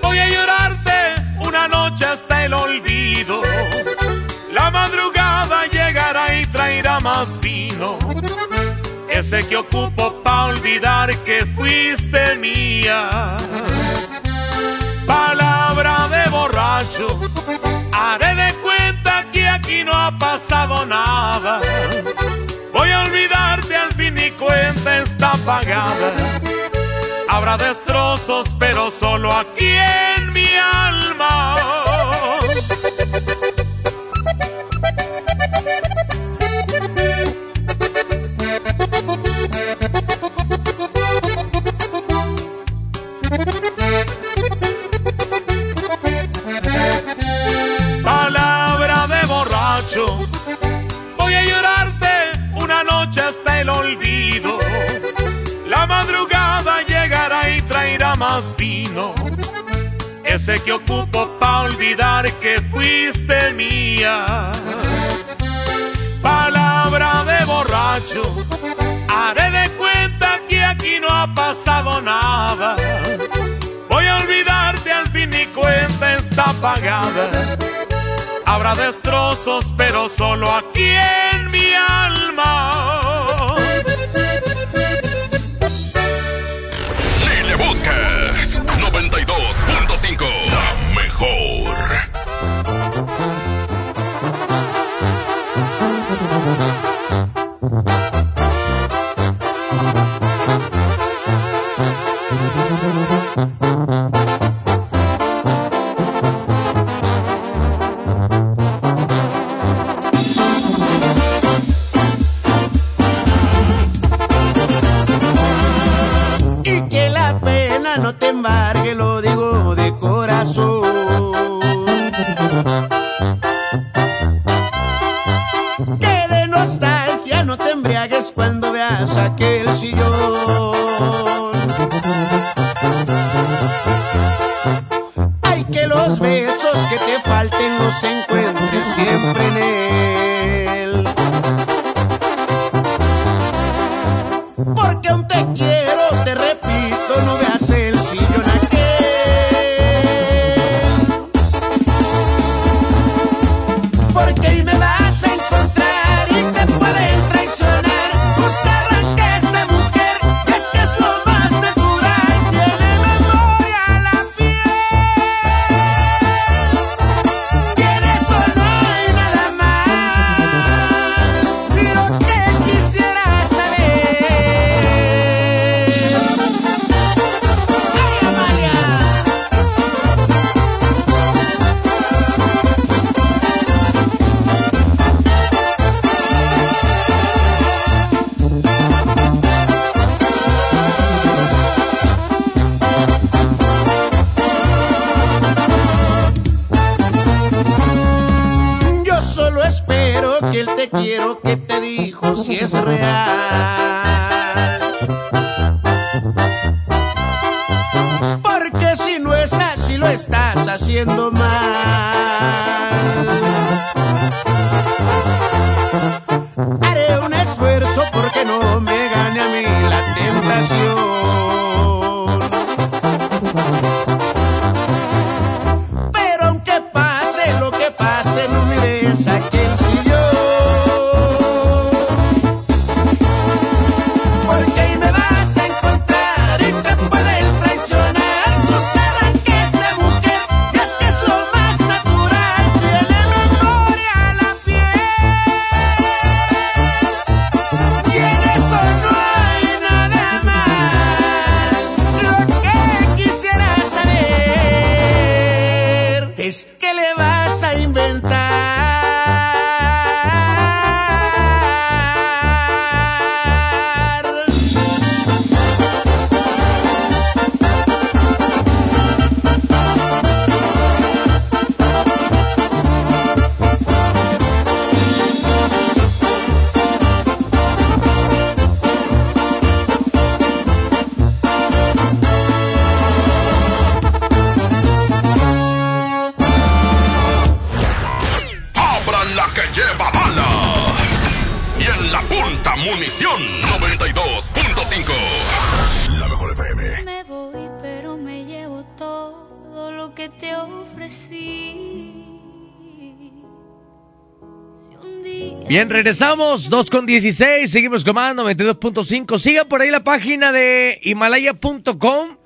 [SPEAKER 33] voy a llorarte una noche hasta el olvido. La madrugada llegará y traerá más vino. Ese que ocupo pa' olvidar que fuiste mía. Palabra de borracho, haré de cuenta que aquí no ha pasado nada. Voy a olvidarte al fin mi cuenta está pagada. Habrá destrozos, pero solo aquí en Palabra de borracho, voy a llorarte una noche hasta el olvido. La madrugada llegará y traerá más vino ese que ocupo pa' olvidar que fuiste mía. Palabra de borracho, haré de cuenta que aquí no ha pasado nada. Voy a olvidarte al fin mi cuenta está pagada. Habrá destrozos, pero solo aquí en mi alma.
[SPEAKER 10] Lele Busques, 92. La mejor.
[SPEAKER 34] Espero que el te quiero que te dijo si es real. Porque si no es así lo estás haciendo mal.
[SPEAKER 1] Regresamos, 2 con 16, seguimos con más 92.5. Sigan por ahí la página de himalaya.com.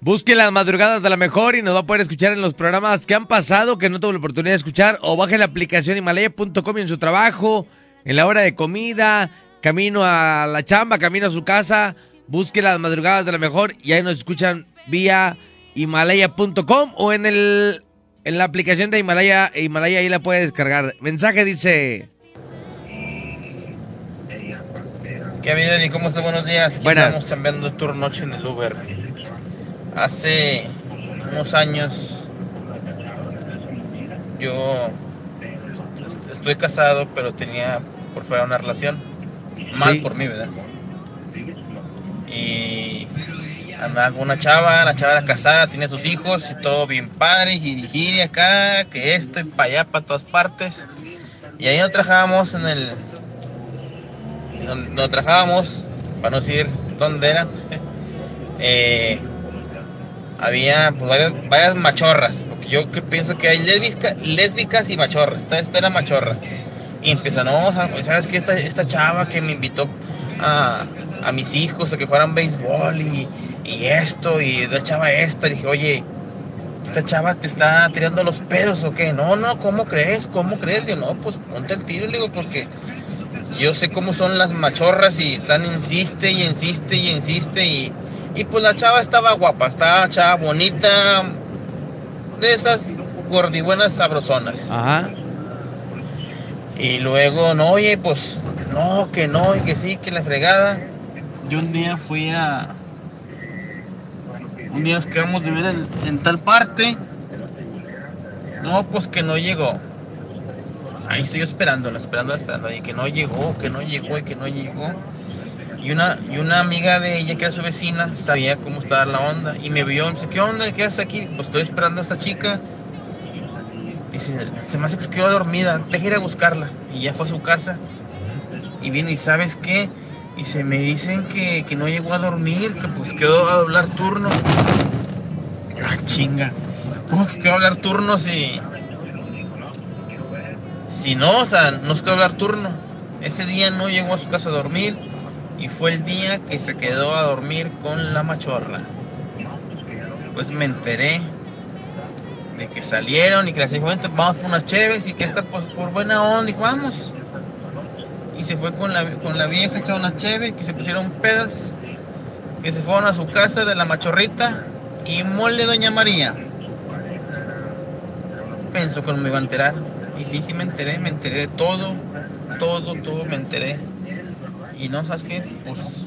[SPEAKER 1] Busque las madrugadas de la mejor y nos va a poder escuchar en los programas que han pasado, que no tuvo la oportunidad de escuchar, o baje la aplicación himalaya.com en su trabajo, en la hora de comida, camino a la chamba, camino a su casa. Busque las madrugadas de la mejor y ahí nos escuchan vía himalaya.com o en el en la aplicación de Himalaya, Himalaya ahí la puede descargar. Mensaje dice,
[SPEAKER 35] ¿Qué ha habido, Eddie? ¿Cómo está? Buenos días. Aquí
[SPEAKER 1] Buenas.
[SPEAKER 35] Estamos chambeando turno noche en el Uber. Hace unos años yo est- estoy casado, pero tenía por fuera una relación. Mal
[SPEAKER 1] Sí.
[SPEAKER 35] por mí, ¿verdad? Y andaba con una chava, la chava era casada, tenía sus hijos y todo bien padre, y acá, que esto y para allá, para todas partes. Y ahí nos trabajábamos en el, nos trabajábamos, para no decir dónde era, eh, había pues, varias, machorras, porque yo pienso que hay lésbicas, lésbicas y machorras, esta, esta era machorra. Y empezó, no, sea, ¿sabes qué? Esta, esta chava que me invitó a, a mis hijos a que jugaran béisbol y, y esto, y la chava esta, dije, oye, esta chava te está tirando los pedos o qué? No, no, ¿cómo crees? ¿Cómo crees? Digo, no, pues ponte el tiro, le digo, porque yo sé cómo son las machorras y están insiste y insiste y insiste y, y pues la chava estaba guapa, estaba chava bonita, de estas gordibuenas sabrosonas.
[SPEAKER 1] Ajá.
[SPEAKER 35] Y luego, no, oye, pues, no, que no, y que sí, que la fregada. Yo un día fui a... Un día nos quedamos de ver en, tal parte. No, pues que no llegó. Ahí estoy esperándola, esperándola, esperándola. Y que no llegó, que no llegó, y que no llegó. Y una, y una amiga de ella, que era su vecina, sabía cómo estaba la onda. Y me vio, me dice, ¿qué onda? ¿Qué haces aquí? Pues estoy esperando a esta chica. Dice, se me hace que se quedó dormida, deja ir a buscarla. Y ya fue a su casa. Y viene, ¿y sabes qué? Y se me dicen que, que no llegó a dormir, que pues quedó a doblar turno. Ah, chinga. ¿Cómo es que va a doblar turno si... Si no, o sea, no es que va a doblar turno. Ese día no llegó a su casa a dormir. Y fue el día que se quedó a dormir con la machorra. Pues me enteré de que salieron y que les dijo, "Vente, vamos por unas cheves y que esta pues por buena onda, dijo, vamos. Y se fue con la, con la vieja, echó unas cheves, que se pusieron pedas, que se fueron a su casa de la machorrita y mole doña María. Pensó que no me iba a enterar. Y sí, sí me enteré, me enteré de todo, todo, todo me enteré. Y no, ¿sabes qué? Pues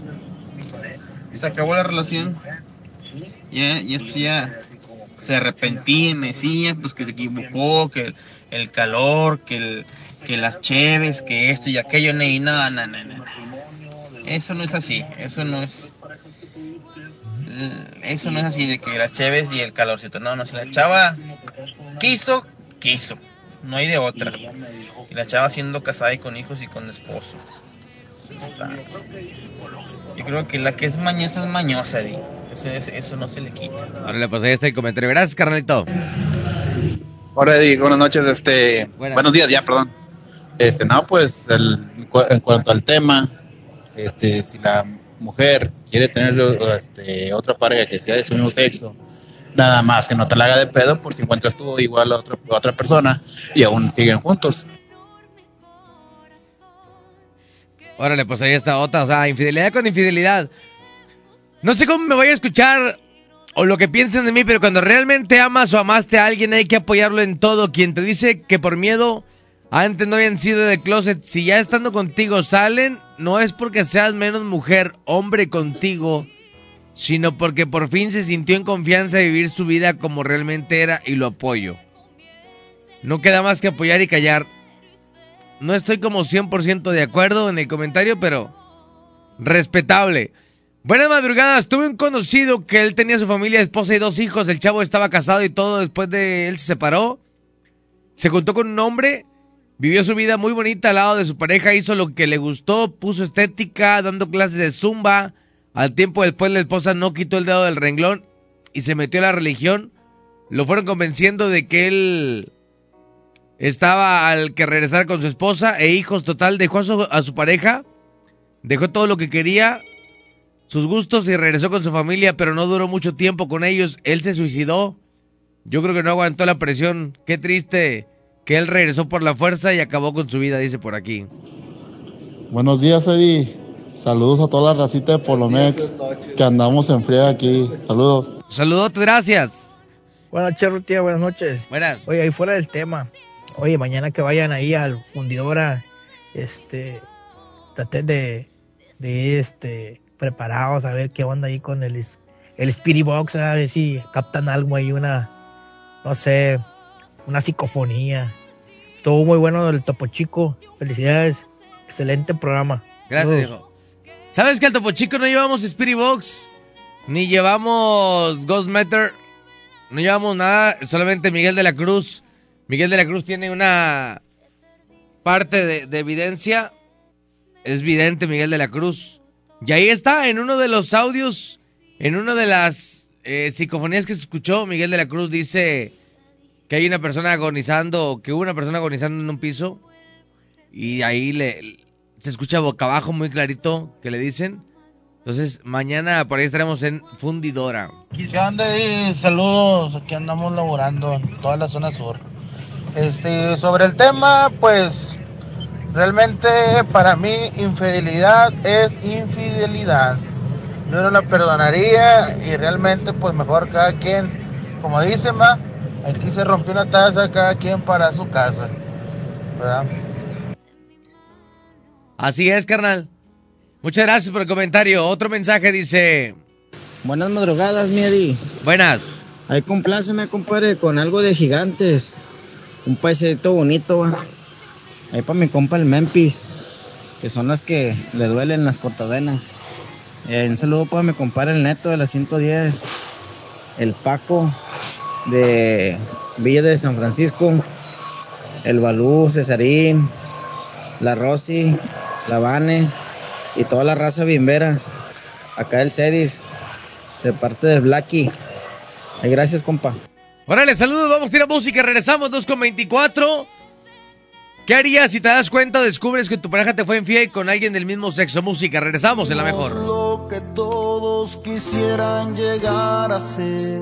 [SPEAKER 35] se acabó la relación. Ya, y esto ya se arrepentía me decía pues que se equivocó, que el, el calor, que, el, que las cheves, que esto y aquello, y nada, no, no, no, no. Eso no es así, eso no es... Eso no es así de que las cheves y el calorcito, no, no, si la chava quiso, quiso, no hay de otra. Y la chava siendo casada y con hijos y con esposo. Eso está- Yo creo que la que es mañosa es mañosa, Di. Eso, es- eso no se le quita.
[SPEAKER 1] Ahora pues ahí está el comentario. Gracias, carnalito.
[SPEAKER 36] Hola Eddie, buenas noches, este,
[SPEAKER 1] Buenas.
[SPEAKER 36] buenos días ya, perdón. Este, no, pues el- en cu- en cuanto al tema, este, si la mujer quiere tener este, otra pareja que sea de su mismo sexo, nada más que no te la haga de pedo por si encuentras tú igual a otra, a otra persona y aún siguen juntos.
[SPEAKER 1] Órale, pues ahí está otra. O sea, infidelidad con infidelidad. No sé cómo me voy a escuchar o lo que piensen de mí, pero cuando realmente amas o amaste a alguien hay que apoyarlo en todo. Quien te dice que por miedo antes no habían sido de closet, si ya estando contigo salen, no es porque seas menos mujer, hombre contigo, sino porque por fin se sintió en confianza de vivir su vida como realmente era y lo apoyo. No queda más que apoyar y callar. No estoy como 100% de acuerdo en el comentario, pero respetable. Buenas madrugadas. Tuve un conocido que él tenía su familia, esposa y dos hijos. El chavo estaba casado y todo. Después de él se separó. Se juntó con un hombre. Vivió su vida muy bonita al lado de su pareja, hizo lo que le gustó, puso estética, dando clases de zumba. Al tiempo después la esposa no quitó el dedo del renglón y se metió a la religión. Lo fueron convenciendo de que él estaba al que regresar con su esposa e hijos total. Dejó a su, a su pareja, dejó todo lo que quería, sus gustos y regresó con su familia, pero no duró mucho tiempo con ellos. Él se suicidó. Yo creo que no aguantó la presión. Qué triste que él regresó por la fuerza y acabó con su vida, dice por aquí.
[SPEAKER 28] Buenos días, Eddie. Saludos a toda la racita de Polomex que andamos en friega aquí. Saludos.
[SPEAKER 1] Saludos, gracias.
[SPEAKER 37] Buenas noches, Rutia, buenas noches.
[SPEAKER 1] Buenas.
[SPEAKER 37] Oye, ahí fuera del tema. Oye, mañana que vayan ahí al fundidora, este, traten de, de ir, este, preparados a ver qué onda ahí con el, el Spirit Box, a ver si captan algo ahí, una, no sé, una psicofonía. Estuvo muy bueno el Topo Chico. Felicidades. Excelente programa.
[SPEAKER 1] Gracias, hijo. ¿Sabes que al Topo Chico no llevamos Spirit Box? Ni llevamos Ghost Meter. No llevamos nada, solamente Miguel de la Cruz. Miguel de la Cruz tiene una parte de, de evidencia. Es vidente Miguel de la Cruz. Y ahí está, en uno de los audios, en una de las eh, psicofonías que se escuchó, Miguel de la Cruz dice que hay una persona agonizando, que hubo una persona agonizando en un piso. Y ahí le, se escucha boca abajo muy clarito que le dicen. Entonces, mañana por ahí estaremos en Fundidora.
[SPEAKER 38] ¿Qué onda? Y saludos, aquí andamos laborando en toda la zona sur. Este, sobre el tema, pues realmente para mí infidelidad es infidelidad. Yo no la perdonaría y realmente pues mejor cada quien, como dicen, va, aquí se rompió una taza, cada quien para su casa. ¿verdad?
[SPEAKER 1] Así es, carnal. Muchas gracias por el comentario. Otro mensaje dice...
[SPEAKER 14] Buenas madrugadas, mi Eddie.
[SPEAKER 1] Buenas.
[SPEAKER 14] Ahí compláceme, compadre, con algo de gigantes. Un paisadito bonito, va. Ahí para mi compa el Memphis, que son las que le duelen las cortavenas. Eh, un saludo para mi compadre el Neto de la 110. El Paco de Villa de San Francisco. El Balú, Cesarín. La Rosy, la Vane y toda la raza bimbera. Acá el Cedis, de parte del Blacky. Gracias, compa.
[SPEAKER 1] Órale, saludos, vamos a ir a música, regresamos 2 con 24. ¿Qué harías si te das cuenta descubres que tu pareja te fue infiel con alguien del mismo sexo? Música, regresamos en la mejor.
[SPEAKER 16] Lo que todos quisieran llegar a ser.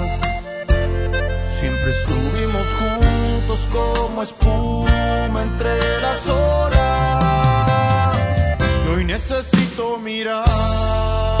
[SPEAKER 16] Juntos como espuma entre las horas. Y hoy necesito mirarte,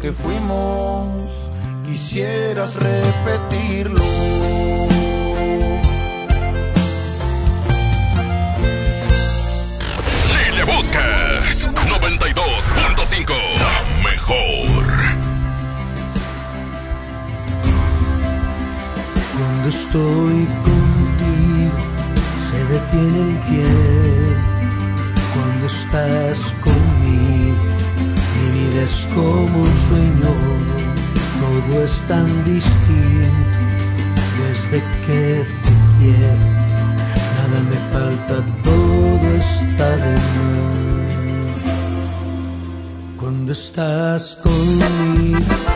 [SPEAKER 39] que fuimos, quisieras repetirlo.
[SPEAKER 10] Si le buscas 92.5, la mejor.
[SPEAKER 16] Cuando estoy contigo, se detiene el tiempo. Cuando estás contigo es como un sueño, todo es tan distinto desde que te quiero. Nada me falta, todo está de más. Cuando estás conmigo.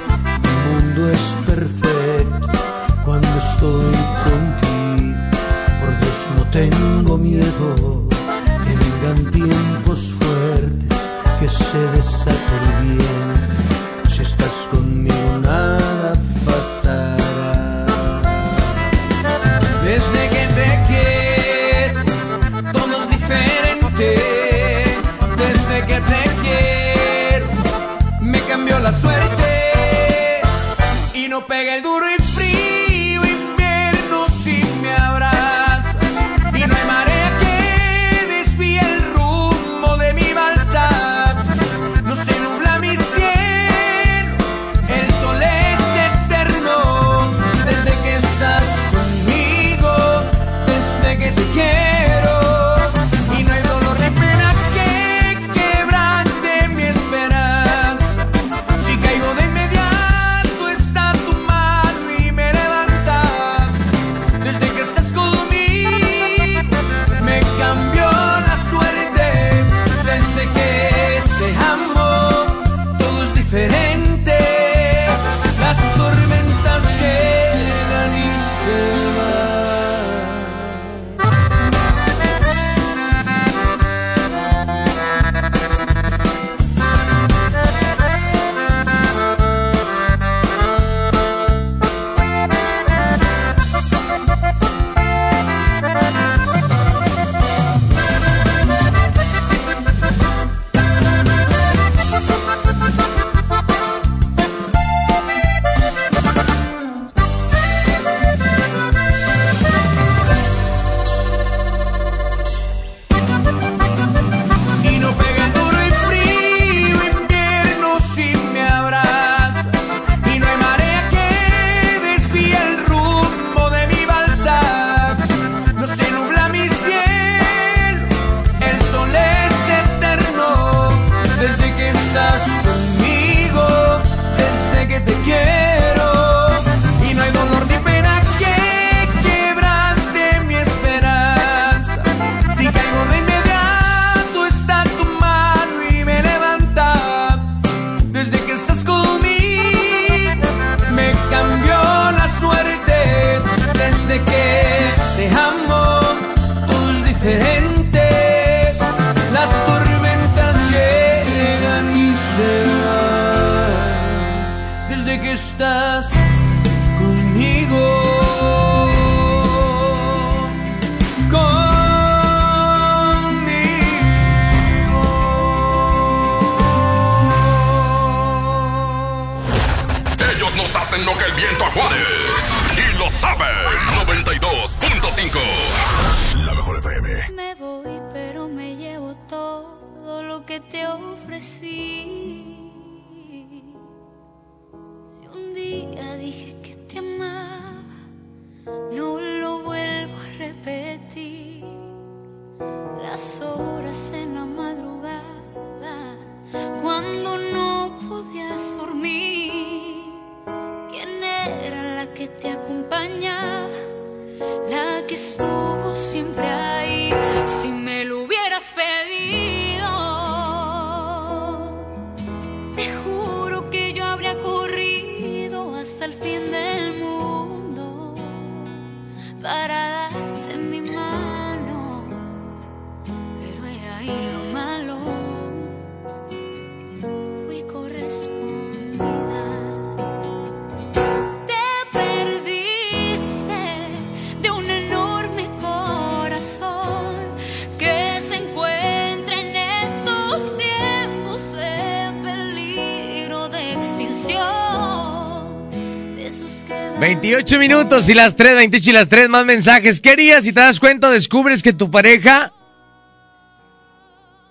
[SPEAKER 1] 28 minutos y las 3, 28 y las 3, más mensajes. ¿Qué harías si te das cuenta, descubres que tu pareja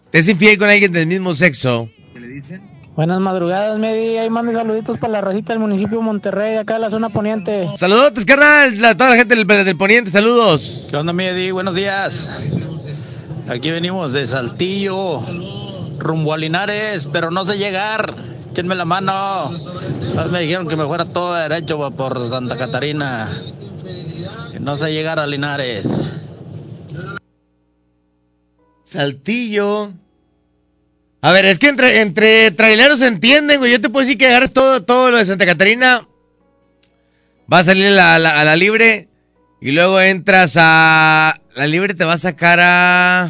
[SPEAKER 1] te es infiel con alguien del mismo sexo?
[SPEAKER 40] Buenas madrugadas, Medi. Ahí mande saluditos para la rosita del municipio de Monterrey, de acá de la zona poniente.
[SPEAKER 1] Saludos, carnal, a toda la gente del, del poniente, saludos.
[SPEAKER 41] ¿Qué onda, Medi? Buenos días. Aquí venimos de Saltillo, rumbo a Linares, pero no sé llegar. Échenme la mano. Me dijeron que me fuera todo derecho por Santa Catarina. Que no sé llegar a Linares.
[SPEAKER 1] Saltillo. A ver, es que entre, entre traileros se entienden, güey. Yo te puedo decir que agarres todo, todo lo de Santa Catarina. Va a salir la, la- a la libre. Y luego entras a. La libre te va a sacar a.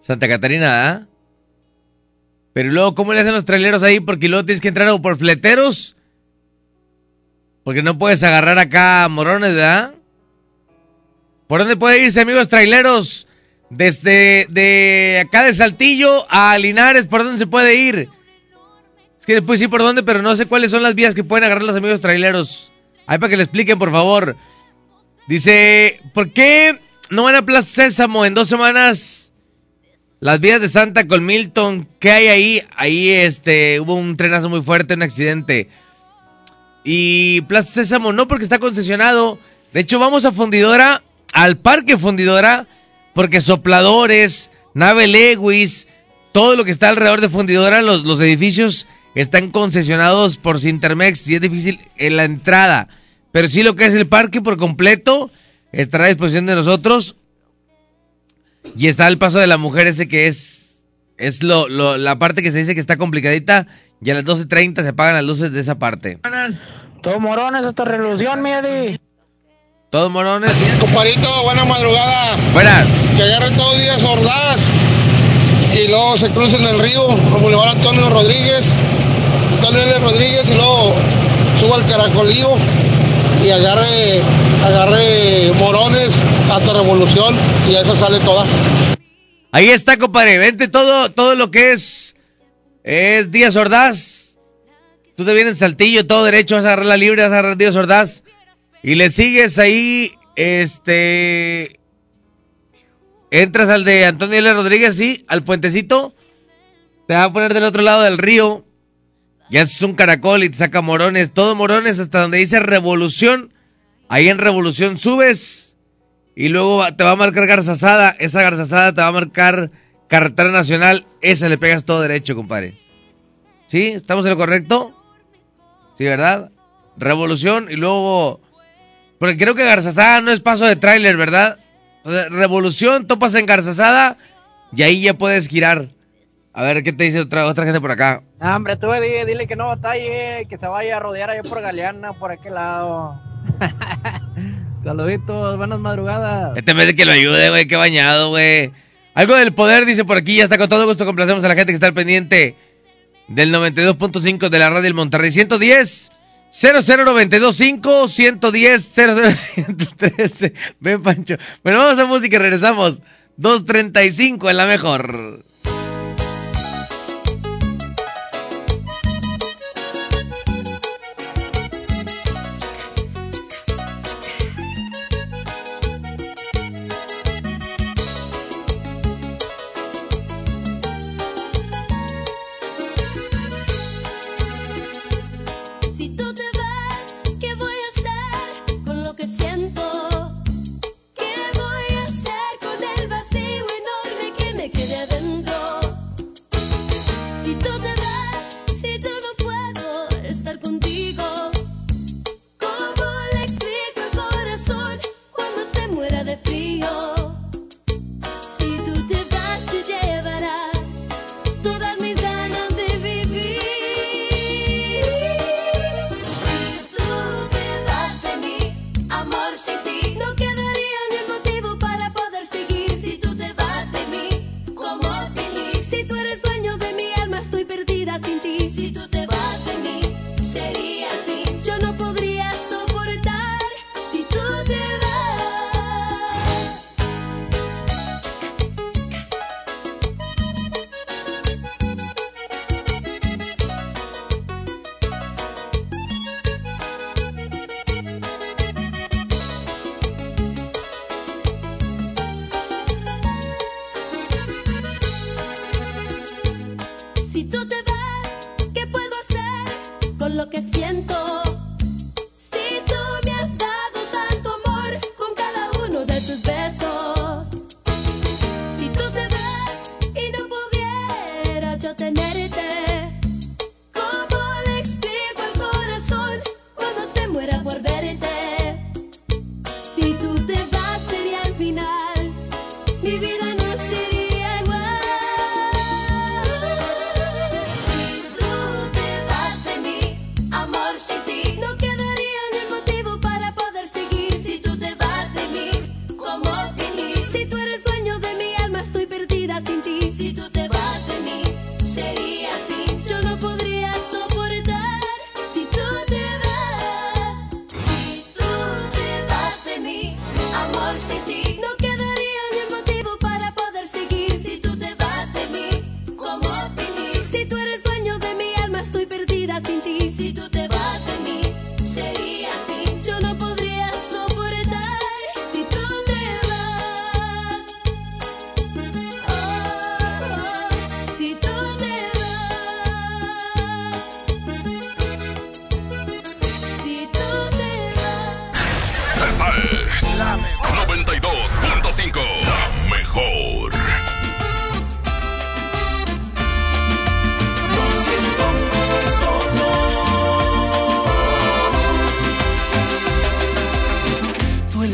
[SPEAKER 1] Santa Catarina, ¿ah? Pero luego, ¿cómo le hacen los traileros ahí? Porque luego tienes que entrar o por fleteros. Porque no puedes agarrar acá morones, ¿verdad? ¿Por dónde puede irse, amigos traileros? Desde de acá de Saltillo a Linares, ¿por dónde se puede ir? Es que puedo decir por dónde, pero no sé cuáles son las vías que pueden agarrar los amigos traileros. Ahí para que le expliquen, por favor. Dice, ¿por qué no van a Plaza Sésamo en dos semanas? Las vías de Santa con Milton, ¿qué hay ahí? Ahí este, hubo un trenazo muy fuerte, un accidente. Y Plaza Sésamo no, porque está concesionado. De hecho, vamos a Fundidora, al Parque Fundidora, porque sopladores, nave Lewis, todo lo que está alrededor de Fundidora, los, los edificios están concesionados por Sintermex y es difícil en la entrada. Pero sí lo que es el parque por completo estará a disposición de nosotros. Y está el paso de la mujer ese que es, es lo, lo- la parte que se dice que está complicadita. Y a las 12.30 se apagan las luces de esa parte.
[SPEAKER 40] Todo morones esta revolución, Medi.
[SPEAKER 1] Todos morones.
[SPEAKER 26] Comparito, buena madrugada.
[SPEAKER 1] Buenas.
[SPEAKER 26] Que agarre todos días Ordaz y luego se crucen el río, a Boulevard Antonio Rodríguez, Antonio L. Rodríguez y luego suba al Caracolío y agarre, agarre Morones hasta Revolución y esa sale toda.
[SPEAKER 1] Ahí está, compadre. Vente todo, todo lo que es. Es Díaz Ordaz. Tú te vienes Saltillo, todo derecho, vas a agarrar la libre, vas a agarrar Díaz Ordaz. Y le sigues ahí, este. Entras al de Antonio L. Rodríguez, sí, al puentecito. Te va a poner del otro lado del río. Ya es un caracol y te saca morones, todo morones hasta donde dice revolución. Ahí en revolución subes y luego te va a marcar garzazada. Esa garzazada te va a marcar carretera nacional. Esa le pegas todo derecho, compadre. ¿Sí? ¿Estamos en lo correcto? Sí, ¿verdad? Revolución y luego... Porque creo que garzazada no es paso de tráiler, ¿verdad? O revolución, topas en garzazada y ahí ya puedes girar. A ver, ¿qué te dice otra, otra gente por acá?
[SPEAKER 40] No, hombre, tú dile, dile que no batalle, que se vaya a rodear allá por Galeana, por aquel lado. Saluditos, buenas madrugadas.
[SPEAKER 1] Este mes de que lo ayude, güey, qué bañado, güey. Algo del poder, dice por aquí, ya está con todo gusto, complacemos a la gente que está al pendiente del 92.5 de la radio del Monterrey. 110 00925 110 00113. Ven, Pancho. Bueno, vamos a música y regresamos. 235 en la mejor.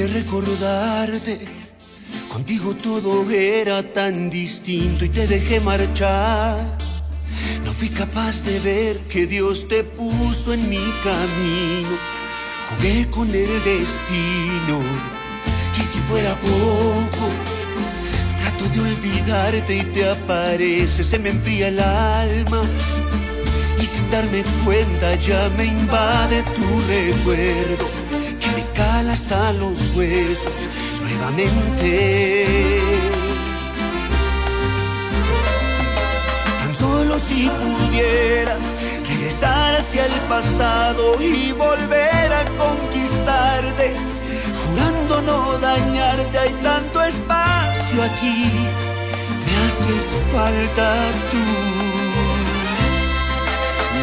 [SPEAKER 28] Duele recordarte, contigo todo era tan distinto y te dejé marchar. No fui capaz de ver que Dios te puso en mi camino. Jugué con el destino y si fuera poco, trato de olvidarte y te aparece, se me enfría el alma y sin darme cuenta ya me invade tu recuerdo hasta los huesos nuevamente. Tan solo si pudiera regresar hacia el pasado y volver a conquistarte, jurando no dañarte, hay tanto espacio aquí, me haces falta tú.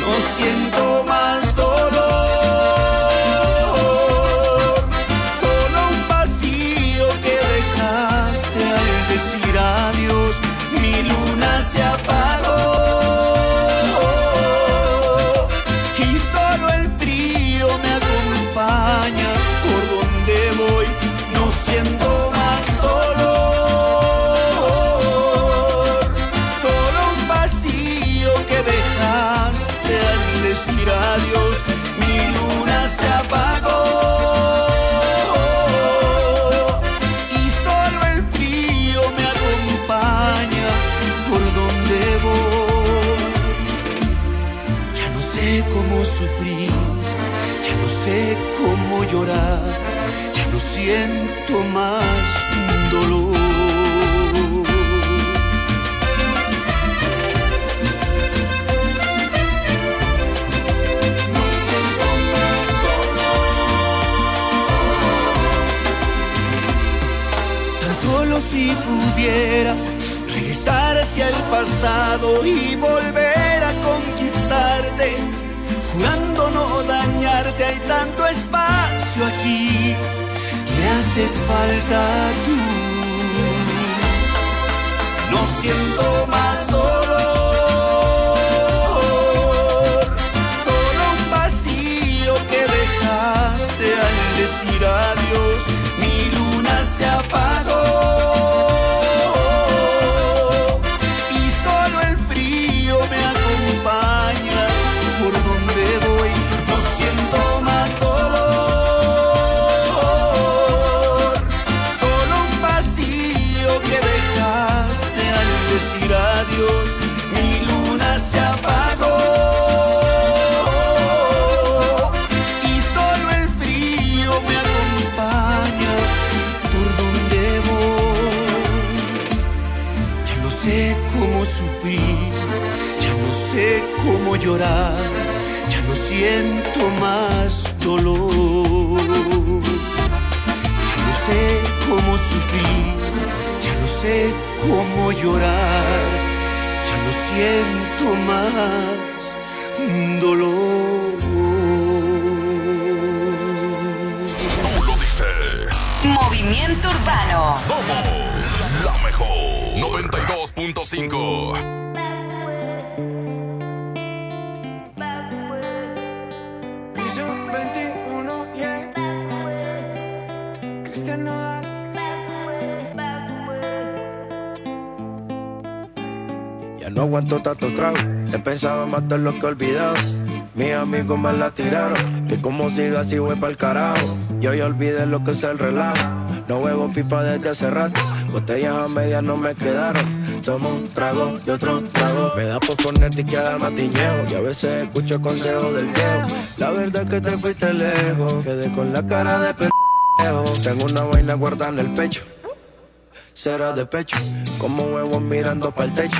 [SPEAKER 28] No siento más dolor, y volver a conquistarte, jurando no dañarte, hay tanto espacio aquí, me haces falta tú. No siento más dolor, solo un vacío que dejaste al decir llorar, ya no siento más dolor.
[SPEAKER 10] Tú lo dices.
[SPEAKER 42] Movimiento Urbano.
[SPEAKER 10] Somos la mejor. 92.5.
[SPEAKER 43] Aguanto tanto trago, he pensado más de lo que he olvidado. Mis amigos me la tiraron, que como siga así voy pa'l carajo. Yo ya olvidé lo que es el relajo, no huevo pipa desde hace rato. Botellas a medias no me quedaron, tomo un trago y otro trago. Me da por y quedar matiñeo, y a veces escucho consejos del viejo. La verdad es que te fuiste lejos, quedé con la cara de pendejo. Tengo una vaina guardada en el pecho, será de pecho, como huevos mirando para el techo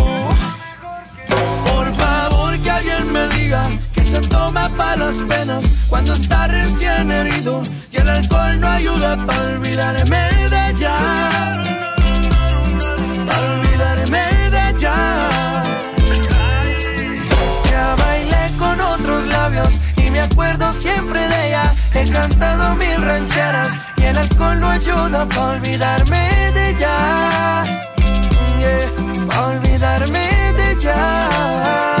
[SPEAKER 16] Alguien me diga que se toma para las penas cuando está recién herido y el alcohol no ayuda para olvidarme de ella. Para olvidarme de ella.
[SPEAKER 44] Ya bailé con otros labios y me acuerdo siempre de ella. He cantado mil rancheras y el alcohol no ayuda para olvidarme de ella. Yeah, pa' olvidarme de ella.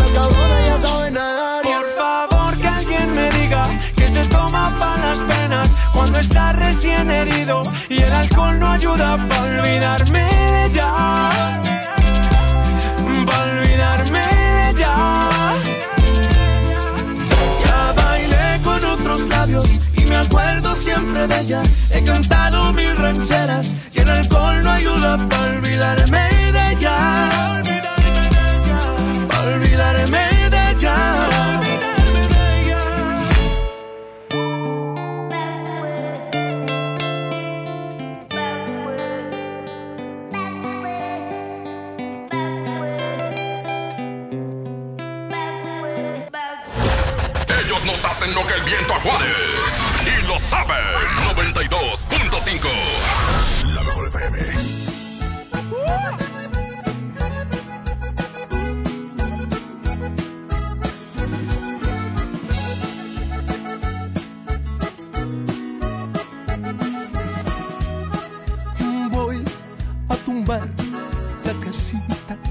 [SPEAKER 44] cuando está recién herido y el alcohol no ayuda para olvidarme de. Para olvidarme de ella.
[SPEAKER 16] Ya bailé con otros labios y me acuerdo siempre de ella. He cantado mil rancheras y el alcohol no ayuda para olvidarme de ella. Para olvidarme
[SPEAKER 10] hacen lo que el viento a Juárez. Y lo saben. 92.5. La mejor FM.
[SPEAKER 16] Voy a tumbar la casita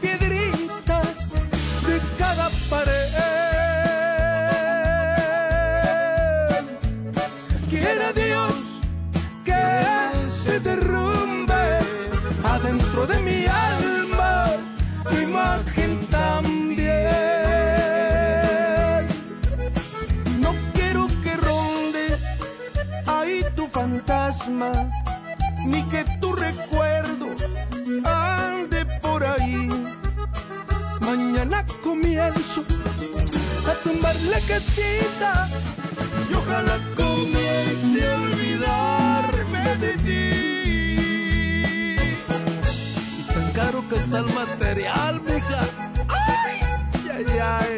[SPEAKER 16] tumbar la casita y ojalá comience a olvidarme de ti. Y tan caro que está el material, mija. ¡Ay! ¡Ay, ay!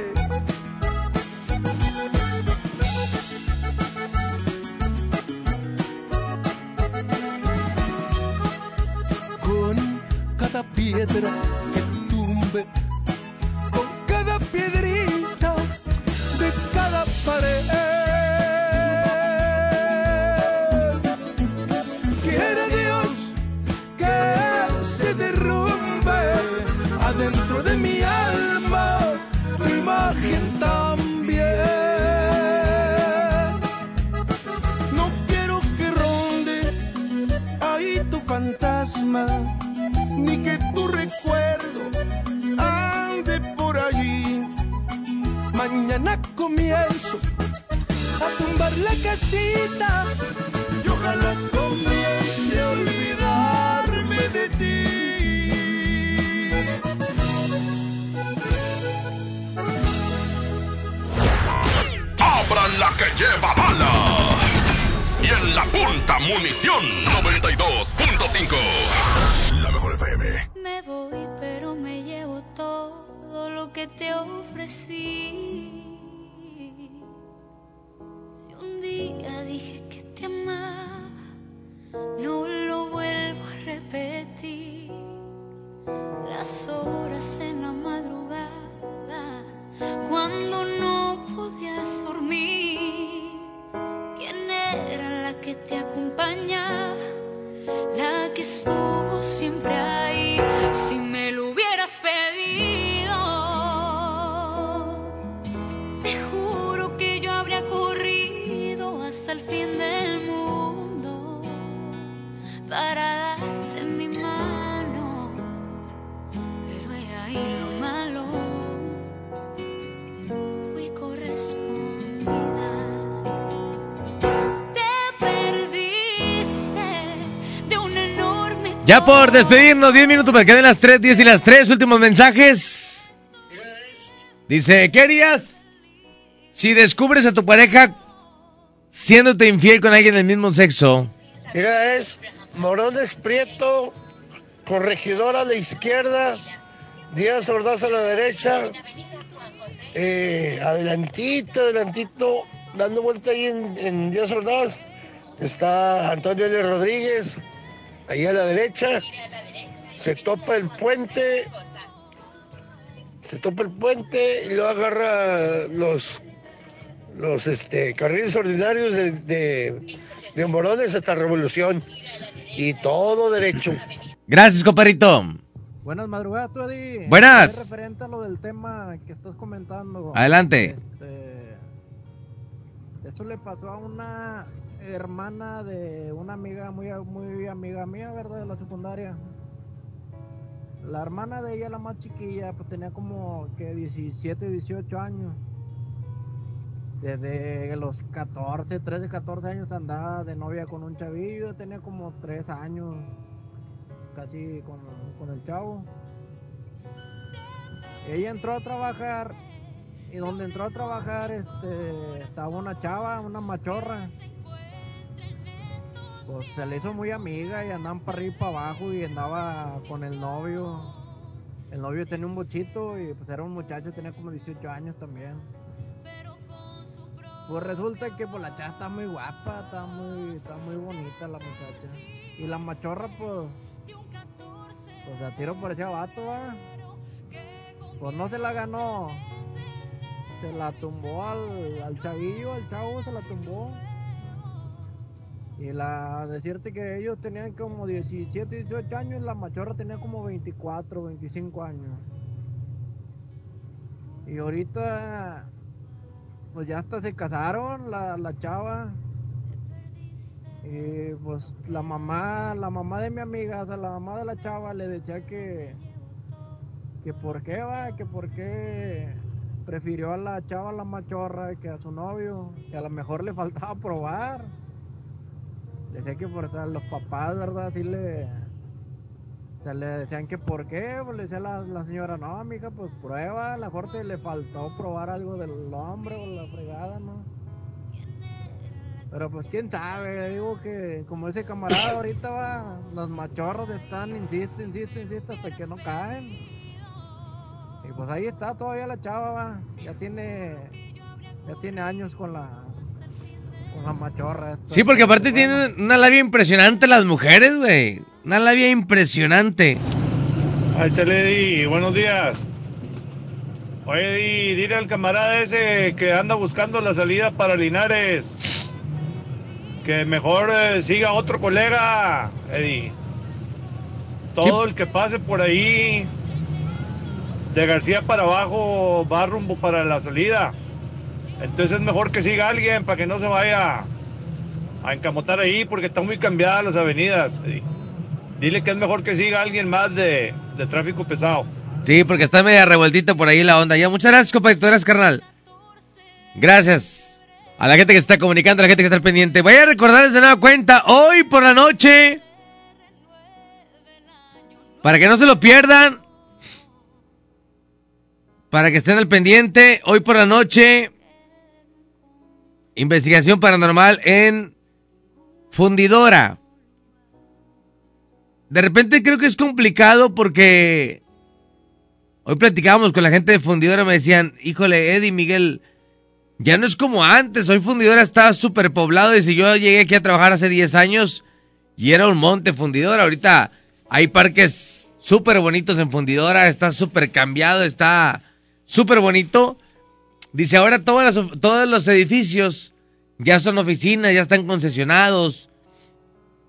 [SPEAKER 16] Con cada piedra por
[SPEAKER 1] despedirnos, 10 minutos para que den las 3, 10 y las 3 últimos mensajes. Dice, ¿qué harías si descubres a tu pareja siéndote infiel con alguien del mismo sexo?
[SPEAKER 26] Mira, es Morones Prieto, corregidora a la izquierda, Díaz Ordaz a la derecha, eh, adelantito, adelantito, dando vuelta ahí en, en Díaz Ordaz, está Antonio L. Rodríguez, ahí a la derecha, se topa el puente, se topa el puente y luego agarra los, los este, carriles ordinarios de, de, de Morones hasta Revolución y todo derecho.
[SPEAKER 1] Gracias, compadrito.
[SPEAKER 45] Buenas madrugadas, tú, Eddie.
[SPEAKER 1] Buenas.
[SPEAKER 45] Referente a lo del tema que estás comentando.
[SPEAKER 1] Adelante.
[SPEAKER 45] Este, eso le pasó a una hermana de una amiga, muy, muy amiga mía, ¿verdad? De la secundaria. La hermana de ella, la más chiquilla, pues tenía como que 17, 18 años. Desde los 14, 13, 14 años andaba de novia con un chavillo, tenía como 3 años casi con, con el chavo. Ella entró a trabajar y donde entró a trabajar este, estaba una chava, una machorra. Pues se le hizo muy amiga y andaban para arriba y para abajo y andaba con el novio. El novio tenía un bochito y pues era un muchacho, tenía como 18 años también. Pues resulta que pues la chava está muy guapa, está muy, está muy bonita la muchacha. Y la machorra pues, pues a tiro parecía vato, ¿va? Pues no se la ganó. Se la tumbó al, al chavillo, al chavo se la tumbó. Y la decirte que ellos tenían como 17, 18 años y la machorra tenía como 24, 25 años. Y ahorita, pues ya hasta se casaron la, la chava. Y pues la mamá, la mamá de mi amiga, o sea, la mamá de la chava le decía que, que por qué va, que por qué prefirió a la chava a la machorra que a su novio, que a lo mejor le faltaba probar. Le decía que sea, los papás, ¿verdad? Así le, o sea, le decían que por qué, pues le decía la, la señora, no, amiga, pues prueba, a lo mejor te le faltó probar algo del hombre o la fregada, ¿no? Pero pues quién sabe, digo que como ese camarada ahorita va, los machorros están, insiste, insiste, insiste hasta que no caen. Y pues ahí está todavía la chava, va, ya tiene, ya tiene años con la, la machorra.
[SPEAKER 1] Sí, porque aparte tienen una labia impresionante las mujeres, güey. Una labia impresionante.
[SPEAKER 46] Ay, chale, Eddie, buenos días. Oye, Eddie, dile al camarada ese que anda buscando la salida para Linares. Que mejor eh, siga otro colega, Eddie. Todo el que pase por ahí, de García para abajo, va rumbo para la salida. Entonces es mejor que siga alguien para que no se vaya a encamotar ahí porque están muy cambiadas las avenidas. Dile que es mejor que siga alguien más de, tráfico pesado.
[SPEAKER 1] Sí, porque está media revueltita por ahí la onda. Ya, muchas gracias, compadre. Carnal. Gracias. A la gente que está comunicando, a la gente que está pendiente. Voy a recordarles de nueva cuenta, hoy por la noche, para que no se lo pierdan, para que estén al pendiente, hoy por la noche, Investigación paranormal en fundidora. De repente creo que es complicado porque hoy platicábamos con la gente de fundidora, me decían, híjole, Eddie Miguel, ya no es como antes, hoy fundidora estaba súper poblado y si yo llegué aquí a trabajar hace 10 años y era un monte fundidora, ahorita hay parques súper bonitos en fundidora, está súper cambiado, está súper bonito. Dice, ahora todas las- todos los edificios ya son oficinas, ya están concesionados.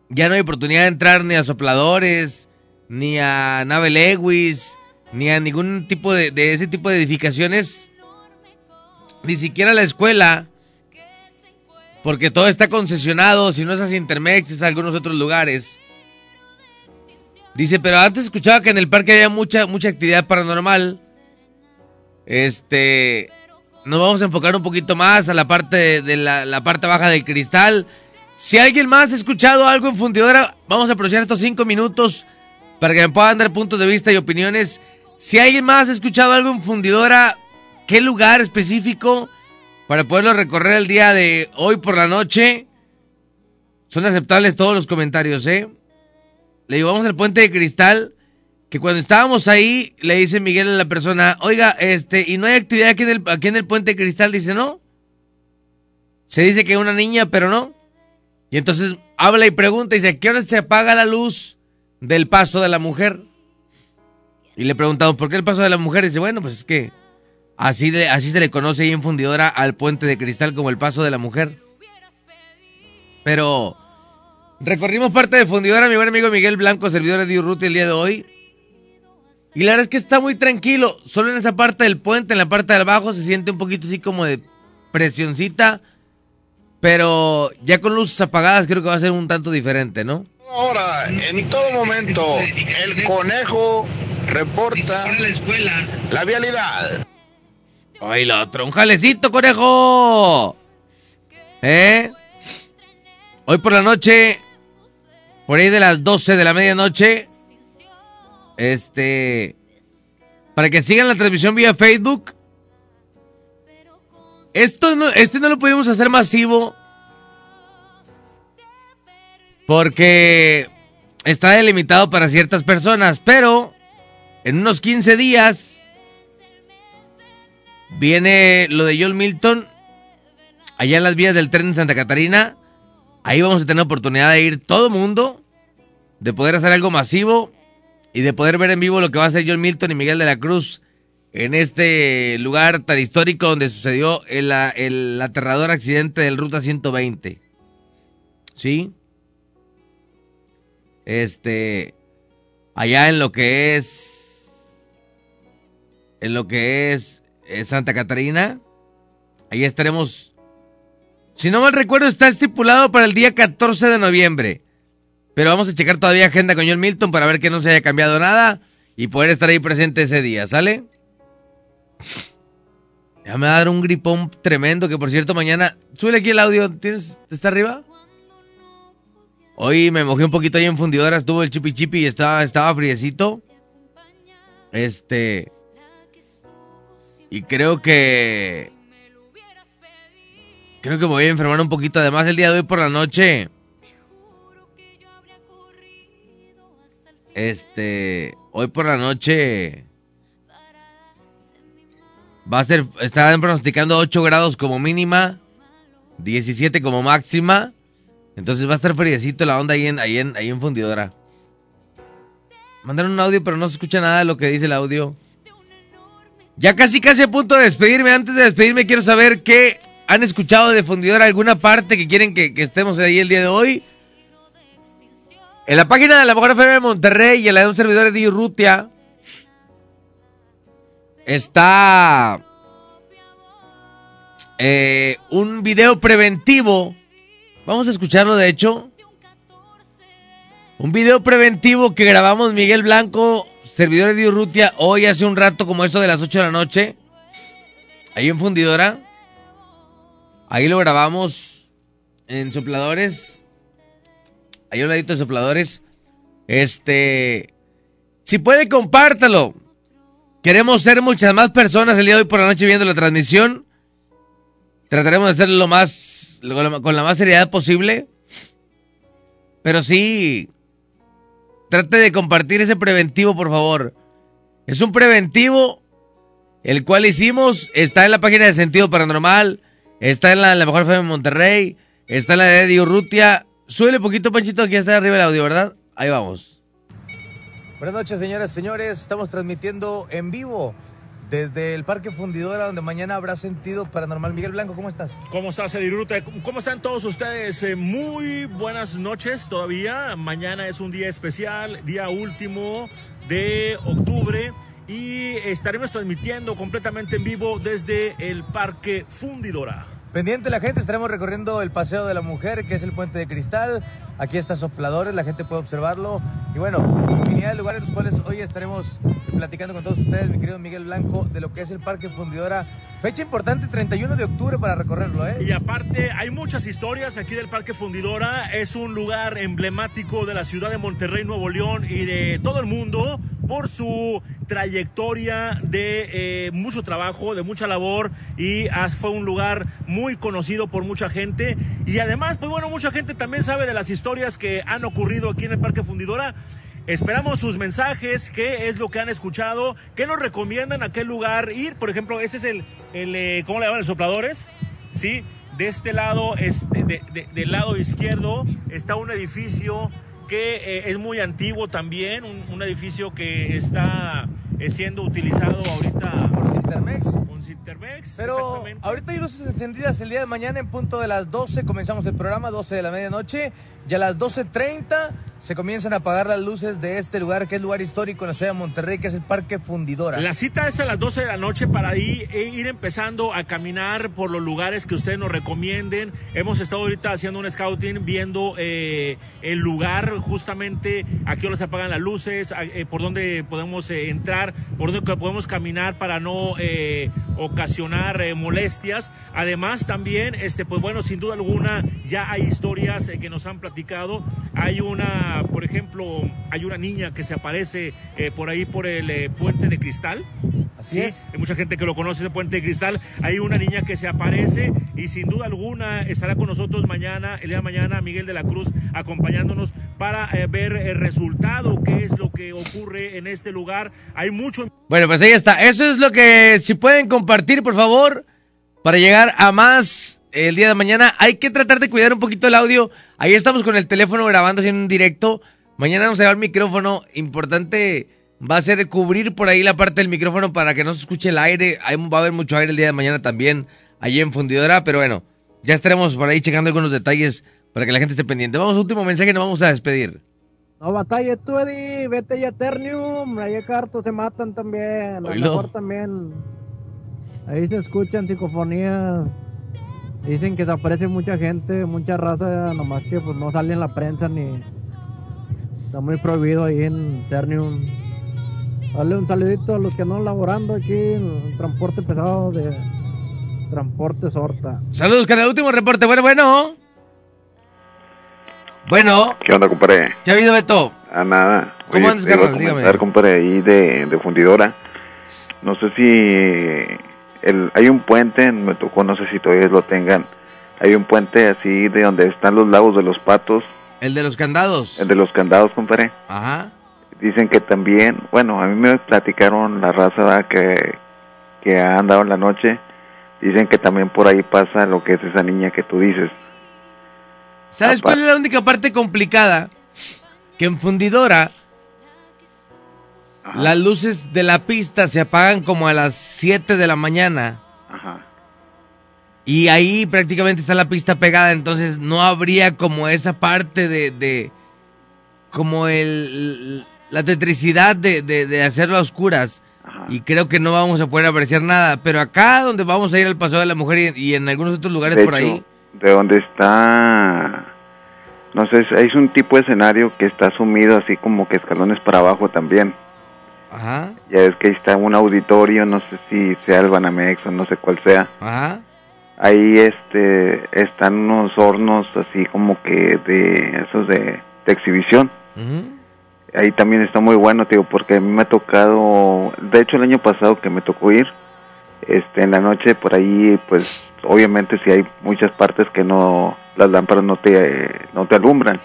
[SPEAKER 1] Ya no hay oportunidad de entrar ni a sopladores, ni a nave Lewis, ni a ningún tipo de, de ese tipo de edificaciones. Ni siquiera la escuela. Porque todo está concesionado, si no es a Intermex, es a algunos otros lugares. Dice, pero antes escuchaba que en el parque había mucha, mucha actividad paranormal. Este, nos vamos a enfocar un poquito más a la parte de, la, la parte baja del cristal. Si alguien más ha escuchado algo en fundidora, vamos a aprovechar estos cinco minutos para que me puedan dar puntos de vista y opiniones. Si alguien más ha escuchado algo en fundidora, ¿qué lugar específico para poderlo recorrer el día de hoy por la noche? Son aceptables todos los comentarios, ¿eh? Le digo, vamos al puente de cristal. Que cuando estábamos ahí, le dice Miguel a la persona, oiga, este, y no hay actividad aquí en el, aquí en el puente cristal. Dice, no. Se dice que una niña, pero no. Y entonces habla y pregunta y dice, ¿a qué hora se apaga la luz del paso de la mujer? Y le preguntamos, ¿por qué el paso de la mujer? Dice, bueno, pues es que así, así se le conoce ahí en fundidora al puente de cristal como el paso de la mujer. Pero recorrimos parte de fundidora, mi buen amigo Miguel Blanco, servidor de Urruti el día de hoy. Y la verdad es que está muy tranquilo. Solo en esa parte del puente, en la parte de abajo, se siente un poquito así como de presioncita. Pero ya con luces apagadas creo que va a ser un tanto diferente, ¿no?
[SPEAKER 47] Ahora, en todo momento, el conejo reporta la vialidad.
[SPEAKER 1] Ay, la otro, un jalecito, conejo. ¿Eh? Hoy por la noche, por ahí de las 12 de la medianoche, este, para que sigan la transmisión vía Facebook. Esto no, este no lo pudimos hacer masivo porque está delimitado para ciertas personas, pero en unos 15 días viene lo de John Milton allá en las vías del tren de Santa Catarina. Ahí vamos a tener oportunidad de ir todo mundo, de poder hacer algo masivo y de poder ver en vivo lo que va a hacer John Milton y Miguel de la Cruz en este lugar tan histórico donde sucedió el, el aterrador accidente del Ruta 120. ¿Sí? Este, allá en lo que es, en lo que es eh, Santa Catarina, ahí estaremos. Si no mal recuerdo, está estipulado para el día 14 de noviembre. Pero vamos a checar todavía agenda con John Milton para ver que no se haya cambiado nada y poder estar ahí presente ese día, ¿sale? Ya me va a dar un gripón tremendo que por cierto mañana... Sube aquí el audio, ¿tienes? ¿Está arriba? Hoy me mojé un poquito ahí en fundidora, estuvo el chipi chipi y estaba, estaba friecito. Este... Y creo que... Creo que me voy a enfermar un poquito. Además, el día de hoy por la noche... Este... Hoy por la noche... Va a ser... Están pronosticando 8 grados como mínima. 17 como máxima. Entonces va a estar friecito la onda ahí en, ahí en, ahí en fundidora. Mandaron un audio, pero no se escucha nada de lo que dice el audio. Ya casi casi a punto de despedirme. Antes de despedirme quiero saber qué han escuchado de fundidora, alguna parte que quieren que, que estemos ahí el día de hoy. En la página de la Mejor FM de Monterrey y en la de un servidor de Urrutia está eh, un video preventivo. Vamos a escucharlo, de hecho. Un video preventivo que grabamos Miguel Blanco, servidor de Urrutia, hoy hace un rato, como eso de las 8 de la noche. Ahí en Fundidora. Ahí lo grabamos en sopladores. Ahí un ladito de sopladores. Este. Si puede, compártalo. Queremos ser muchas más personas el día de hoy por la noche viendo la transmisión. Trataremos de hacerlo lo más, con la más seriedad posible. Pero sí, trate de compartir ese preventivo, por favor. Es un preventivo, el cual hicimos, está en la página de Sentido Paranormal, está en la, la Mejor FM Monterrey, está en la de Eddie Urrutia. Súbele poquito, Panchito, aquí está arriba el audio, ¿verdad? Ahí vamos. Buenas noches, señoras y señores. Estamos transmitiendo en vivo desde el Parque Fundidora, donde mañana habrá sentido paranormal. Miguel Blanco, ¿cómo estás?
[SPEAKER 48] ¿Cómo estás, Ediruta? ¿Cómo están todos ustedes? Eh, muy buenas noches todavía. Mañana es un día especial, día último de octubre. Y estaremos transmitiendo completamente en vivo desde el Parque Fundidora.
[SPEAKER 1] Pendiente la gente, estaremos recorriendo el Paseo de la Mujer, que es el Puente de Cristal. Aquí está Sopladores, la gente puede observarlo. Y bueno, infinidad de lugares en los cuales hoy estaremos platicando con todos ustedes, mi querido Miguel Blanco, de lo que es el Parque Fundidora. Fecha importante, 31 de octubre para recorrerlo, ¿eh?
[SPEAKER 48] Y aparte, hay muchas historias aquí del Parque Fundidora. Es un lugar emblemático de la ciudad de Monterrey, Nuevo León y de todo el mundo por su trayectoria de eh, mucho trabajo, de mucha labor y ah, fue un lugar muy conocido por mucha gente. Y además, pues bueno, mucha gente también sabe de las historias que han ocurrido aquí en el Parque Fundidora. Esperamos sus mensajes, qué es lo que han escuchado, qué nos recomiendan a qué lugar ir. Por ejemplo, ese es el, el eh, ¿cómo le llaman? ¿El sopladores? Sí, de este lado, este, de- de- del lado izquierdo, está un edificio que eh, es muy antiguo también, un, un edificio que está eh, siendo utilizado ahorita
[SPEAKER 1] por Cintermex.
[SPEAKER 48] Por Cintermex,
[SPEAKER 1] Pero ahorita hay luces encendidas el día de mañana en punto de las 12. Comenzamos el programa, 12 de la medianoche. Y a las 12.30 se comienzan a apagar las luces de este lugar, que es lugar histórico en la ciudad de Monterrey, que es el Parque Fundidora.
[SPEAKER 48] La cita es a las 12 de la noche para ir, e ir empezando a caminar por los lugares que ustedes nos recomienden. Hemos estado ahorita haciendo un scouting, viendo eh, el lugar, justamente a qué hora se apagan las luces, eh, por dónde podemos eh, entrar, por dónde podemos caminar para no eh, ocasionar eh, molestias. Además, también, este, pues bueno, sin duda alguna, ya hay historias eh, que nos han platicado. Hay una, por ejemplo, hay una niña que se aparece eh, por ahí por el eh, puente de cristal.
[SPEAKER 1] Así es.
[SPEAKER 48] Hay mucha gente que lo conoce, ese puente de cristal. Hay una niña que se aparece y sin duda alguna estará con nosotros mañana, el día de mañana, Miguel de la Cruz, acompañándonos para eh, ver el resultado, qué es lo que ocurre en este lugar. Hay mucho.
[SPEAKER 1] Bueno, pues ahí está. Eso es lo que si pueden compartir, por favor, para llegar a más el día de mañana. Hay que tratar de cuidar un poquito el audio. Ahí estamos con el teléfono grabando, haciendo un directo. Mañana vamos a llevar micrófono. Importante va a ser cubrir por ahí la parte del micrófono para que no se escuche el aire. Ahí va a haber mucho aire el día de mañana también, allí en Fundidora. Pero bueno, ya estaremos por ahí checando algunos detalles para que la gente esté pendiente. Vamos último mensaje nos vamos a despedir.
[SPEAKER 45] No batalles tú, Eddie, vete ya Eternium, ahí se matan también, a lo mejor también. Ahí se escuchan psicofonías, dicen que se aparece mucha gente, mucha raza, nomás que pues no sale en la prensa ni... Está muy prohibido ahí en Eternium. Dale un saludito a los que andan laborando aquí en el transporte pesado de Transporte Sorta.
[SPEAKER 1] Saludos, canal. Último reporte. Bueno, bueno. Bueno,
[SPEAKER 49] ¿Qué onda, compadre?
[SPEAKER 1] ¿qué ha habido, Beto?
[SPEAKER 49] Ah, nada.
[SPEAKER 1] ¿Cómo
[SPEAKER 49] Oye,
[SPEAKER 1] andas, carnal? Dígame.
[SPEAKER 49] compadre, ahí de, de fundidora. No sé si el, hay un puente, me tocó, no sé si todavía lo tengan. Hay un puente así de donde están los lagos de los patos,
[SPEAKER 1] El de los candados.
[SPEAKER 49] el de los candados, compadre.
[SPEAKER 1] Ajá.
[SPEAKER 49] Dicen que también, bueno, a mí me platicaron la raza que, que ha andado en la noche. Dicen que también por ahí pasa lo que es esa niña que tú dices.
[SPEAKER 1] ¿Sabes cuál es la única parte complicada? Que en fundidora las luces de la pista se apagan como a las 7 de la mañana.
[SPEAKER 49] Ajá.
[SPEAKER 1] Y ahí prácticamente está la pista pegada, entonces no habría como esa parte de... de como el, la tetricidad de, de, de hacerlo a oscuras. Y creo que no vamos a poder apreciar nada. Pero acá donde vamos a ir al Paseo de la Mujer y, y en algunos otros lugares por ahí...
[SPEAKER 49] de donde está, no sé, es un tipo de escenario que está sumido así como que escalones para abajo también.
[SPEAKER 1] Ajá.
[SPEAKER 49] Ya ves que ahí está un auditorio, no sé si sea el Banamex o no sé cuál sea.
[SPEAKER 1] Ajá.
[SPEAKER 49] Ahí este están unos hornos así como que de esos de, de exhibición. Ahí también está muy bueno, tío, porque a mí me ha tocado, de hecho el año pasado que me tocó ir, este en la noche por ahí pues obviamente si hay muchas partes que no las lámparas no te no te alumbran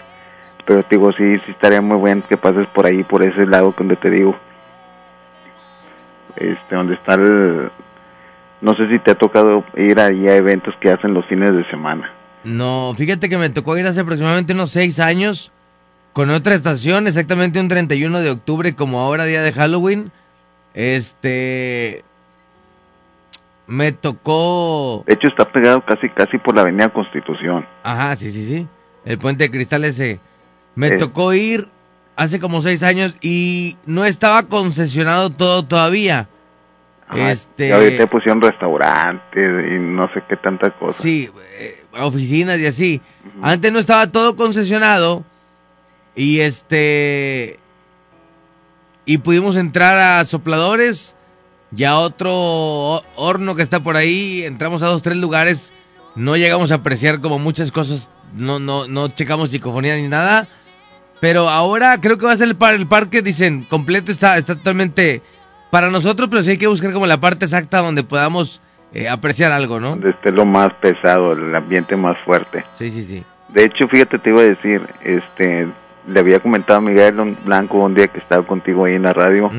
[SPEAKER 49] pero digo sí sí estaría muy bien que pases por ahí por ese lado donde te digo este donde está el no sé si te ha tocado ir ahí a eventos que hacen los fines de semana
[SPEAKER 1] No, fíjate que me tocó ir hace aproximadamente unos seis años con otra estación, exactamente un 31 de octubre, como ahora día de Halloween. Este. Me tocó.
[SPEAKER 49] de hecho está pegado casi casi por la avenida Constitución
[SPEAKER 1] Ajá, sí, sí, sí. El puente de cristal ese. Me
[SPEAKER 49] Eh.
[SPEAKER 1] tocó ir hace como seis años y no estaba concesionado todo todavía.
[SPEAKER 49] Ajá,
[SPEAKER 1] este.
[SPEAKER 49] y ahorita pusieron restaurantes y no sé qué tanta cosa
[SPEAKER 1] Sí, eh, oficinas y así. Antes no estaba todo concesionado y este y pudimos entrar a sopladores y a otro ho- horno que está por ahí. Entramos a dos tres lugares. No llegamos a apreciar como muchas cosas. No no no checamos psicofonía ni nada. Pero ahora creo que va a ser el, par- el parque, dicen, completo, está, está totalmente para nosotros, pero sí hay que buscar como la parte exacta donde podamos eh, apreciar algo, ¿no?
[SPEAKER 49] donde esté lo más pesado el ambiente más fuerte
[SPEAKER 1] Sí, sí, sí.
[SPEAKER 49] De hecho, fíjate, te iba a decir, este, le había comentado a Miguel Blanco un día que estaba contigo ahí en la radio,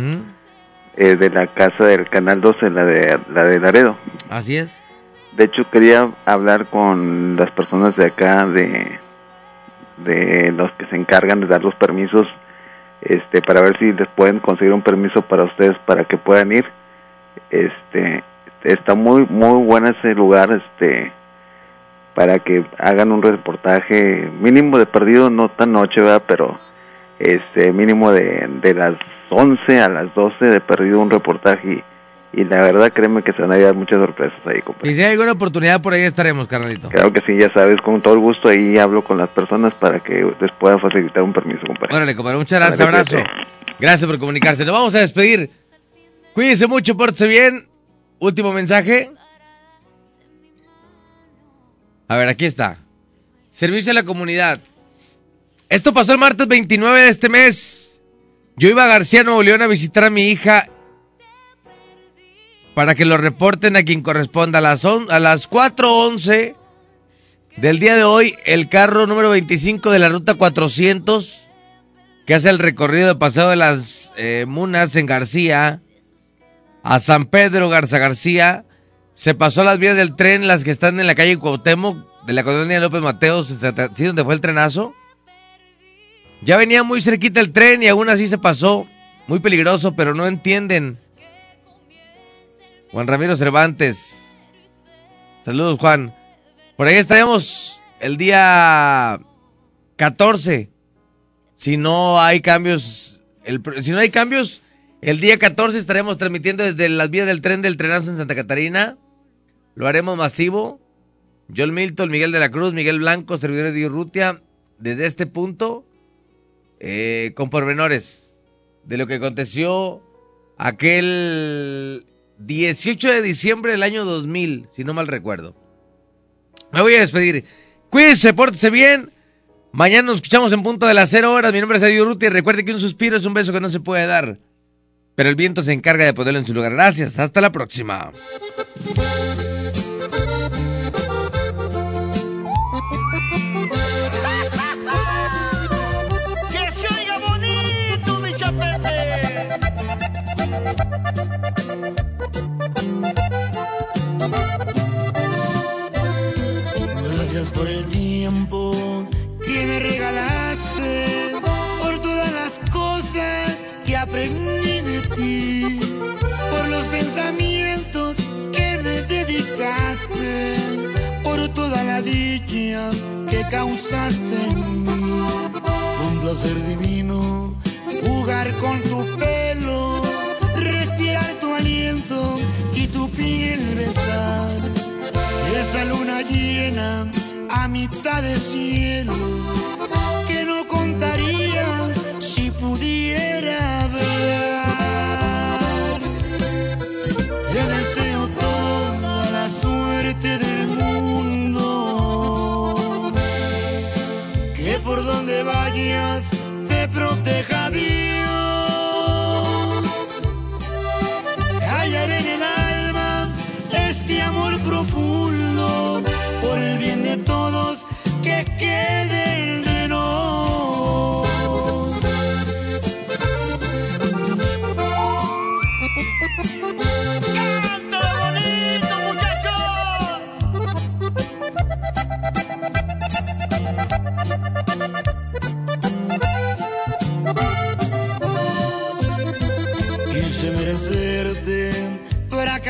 [SPEAKER 49] eh, de la casa del Canal 12, la de, la de Laredo.
[SPEAKER 1] Así es.
[SPEAKER 49] De hecho, quería hablar con las personas de acá, de, de los que se encargan de dar los permisos, este, para ver si les pueden conseguir un permiso para ustedes para que puedan ir. Este, está muy, muy bueno ese lugar, este, para que hagan un reportaje mínimo de perdido, no tan noche. Pero este mínimo de, de las 11 a las 12 de perdido un reportaje y, la verdad créeme que se van a llevar muchas sorpresas ahí, compa.
[SPEAKER 1] Y si hay alguna oportunidad por ahí estaremos, carnalito.
[SPEAKER 49] Claro que sí, ya sabes, con todo el gusto ahí hablo con las personas para que les pueda facilitar un permiso, compadre.
[SPEAKER 1] Órale, compadre, muchas gracias, abrazo.
[SPEAKER 49] cuídate.
[SPEAKER 1] Gracias por comunicarse. Nos vamos a despedir. Cuídense mucho, pórtese bien. Último mensaje. A ver, aquí está. Servicio a la comunidad. Esto pasó el martes 29 de este mes. Yo iba a García, Nuevo León, a visitar a mi hija para que lo reporten a quien corresponda. A las, las 4.11 del día de hoy, el carro número 25 de la ruta 400, que hace el recorrido de Paseo de las eh, Munas en García, a San Pedro Garza García, se pasó las vías del tren, las que están en la calle Cuauhtémoc, de la colonia López Mateos, sí, donde fue el trenazo. Ya venía muy cerquita el tren y aún así se pasó. Muy peligroso, pero no entienden. Juan Ramiro Cervantes. Saludos, Juan. Por ahí estaremos el día 14. Si no hay cambios, el, si no hay cambios, el día 14 estaremos transmitiendo desde las vías del tren del trenazo en Santa Catarina. Lo haremos masivo. Joel Milton, Miguel de la Cruz, Miguel Blanco, servidores de Urrutia, desde este punto, eh, con pormenores de lo que aconteció aquel 18 de diciembre del año 2000, si no mal recuerdo. Me voy a despedir. Cuídense, pórtense bien. Mañana nos escuchamos en punto de las 0 horas. Mi nombre es Eddie Urrutia y recuerde que un suspiro es un beso que no se puede dar. Pero el viento se encarga de ponerlo en su lugar. Gracias. Hasta la próxima.
[SPEAKER 28] Causaste. Un placer divino jugar con tu pelo, respirar tu aliento y tu piel besar. Esa luna llena a mitad de cielo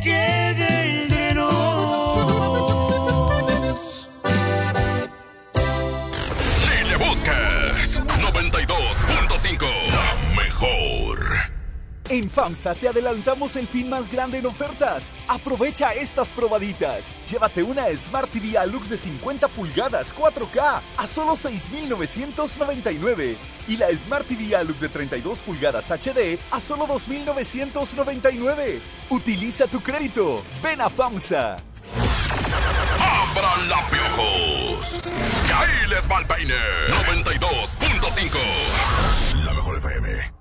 [SPEAKER 44] que
[SPEAKER 32] En FAMSA te adelantamos el fin más grande en ofertas. Aprovecha estas probaditas. Llévate una Smart TV Alux de 50 pulgadas 4K a solo 6,999. Y la Smart TV Alux de 32 pulgadas HD a solo 2,999. Utiliza tu crédito. Ven a FAMSA.
[SPEAKER 10] ¡Abran la piojos! ¡Y ahí les va el peine! 92.5. La mejor FM.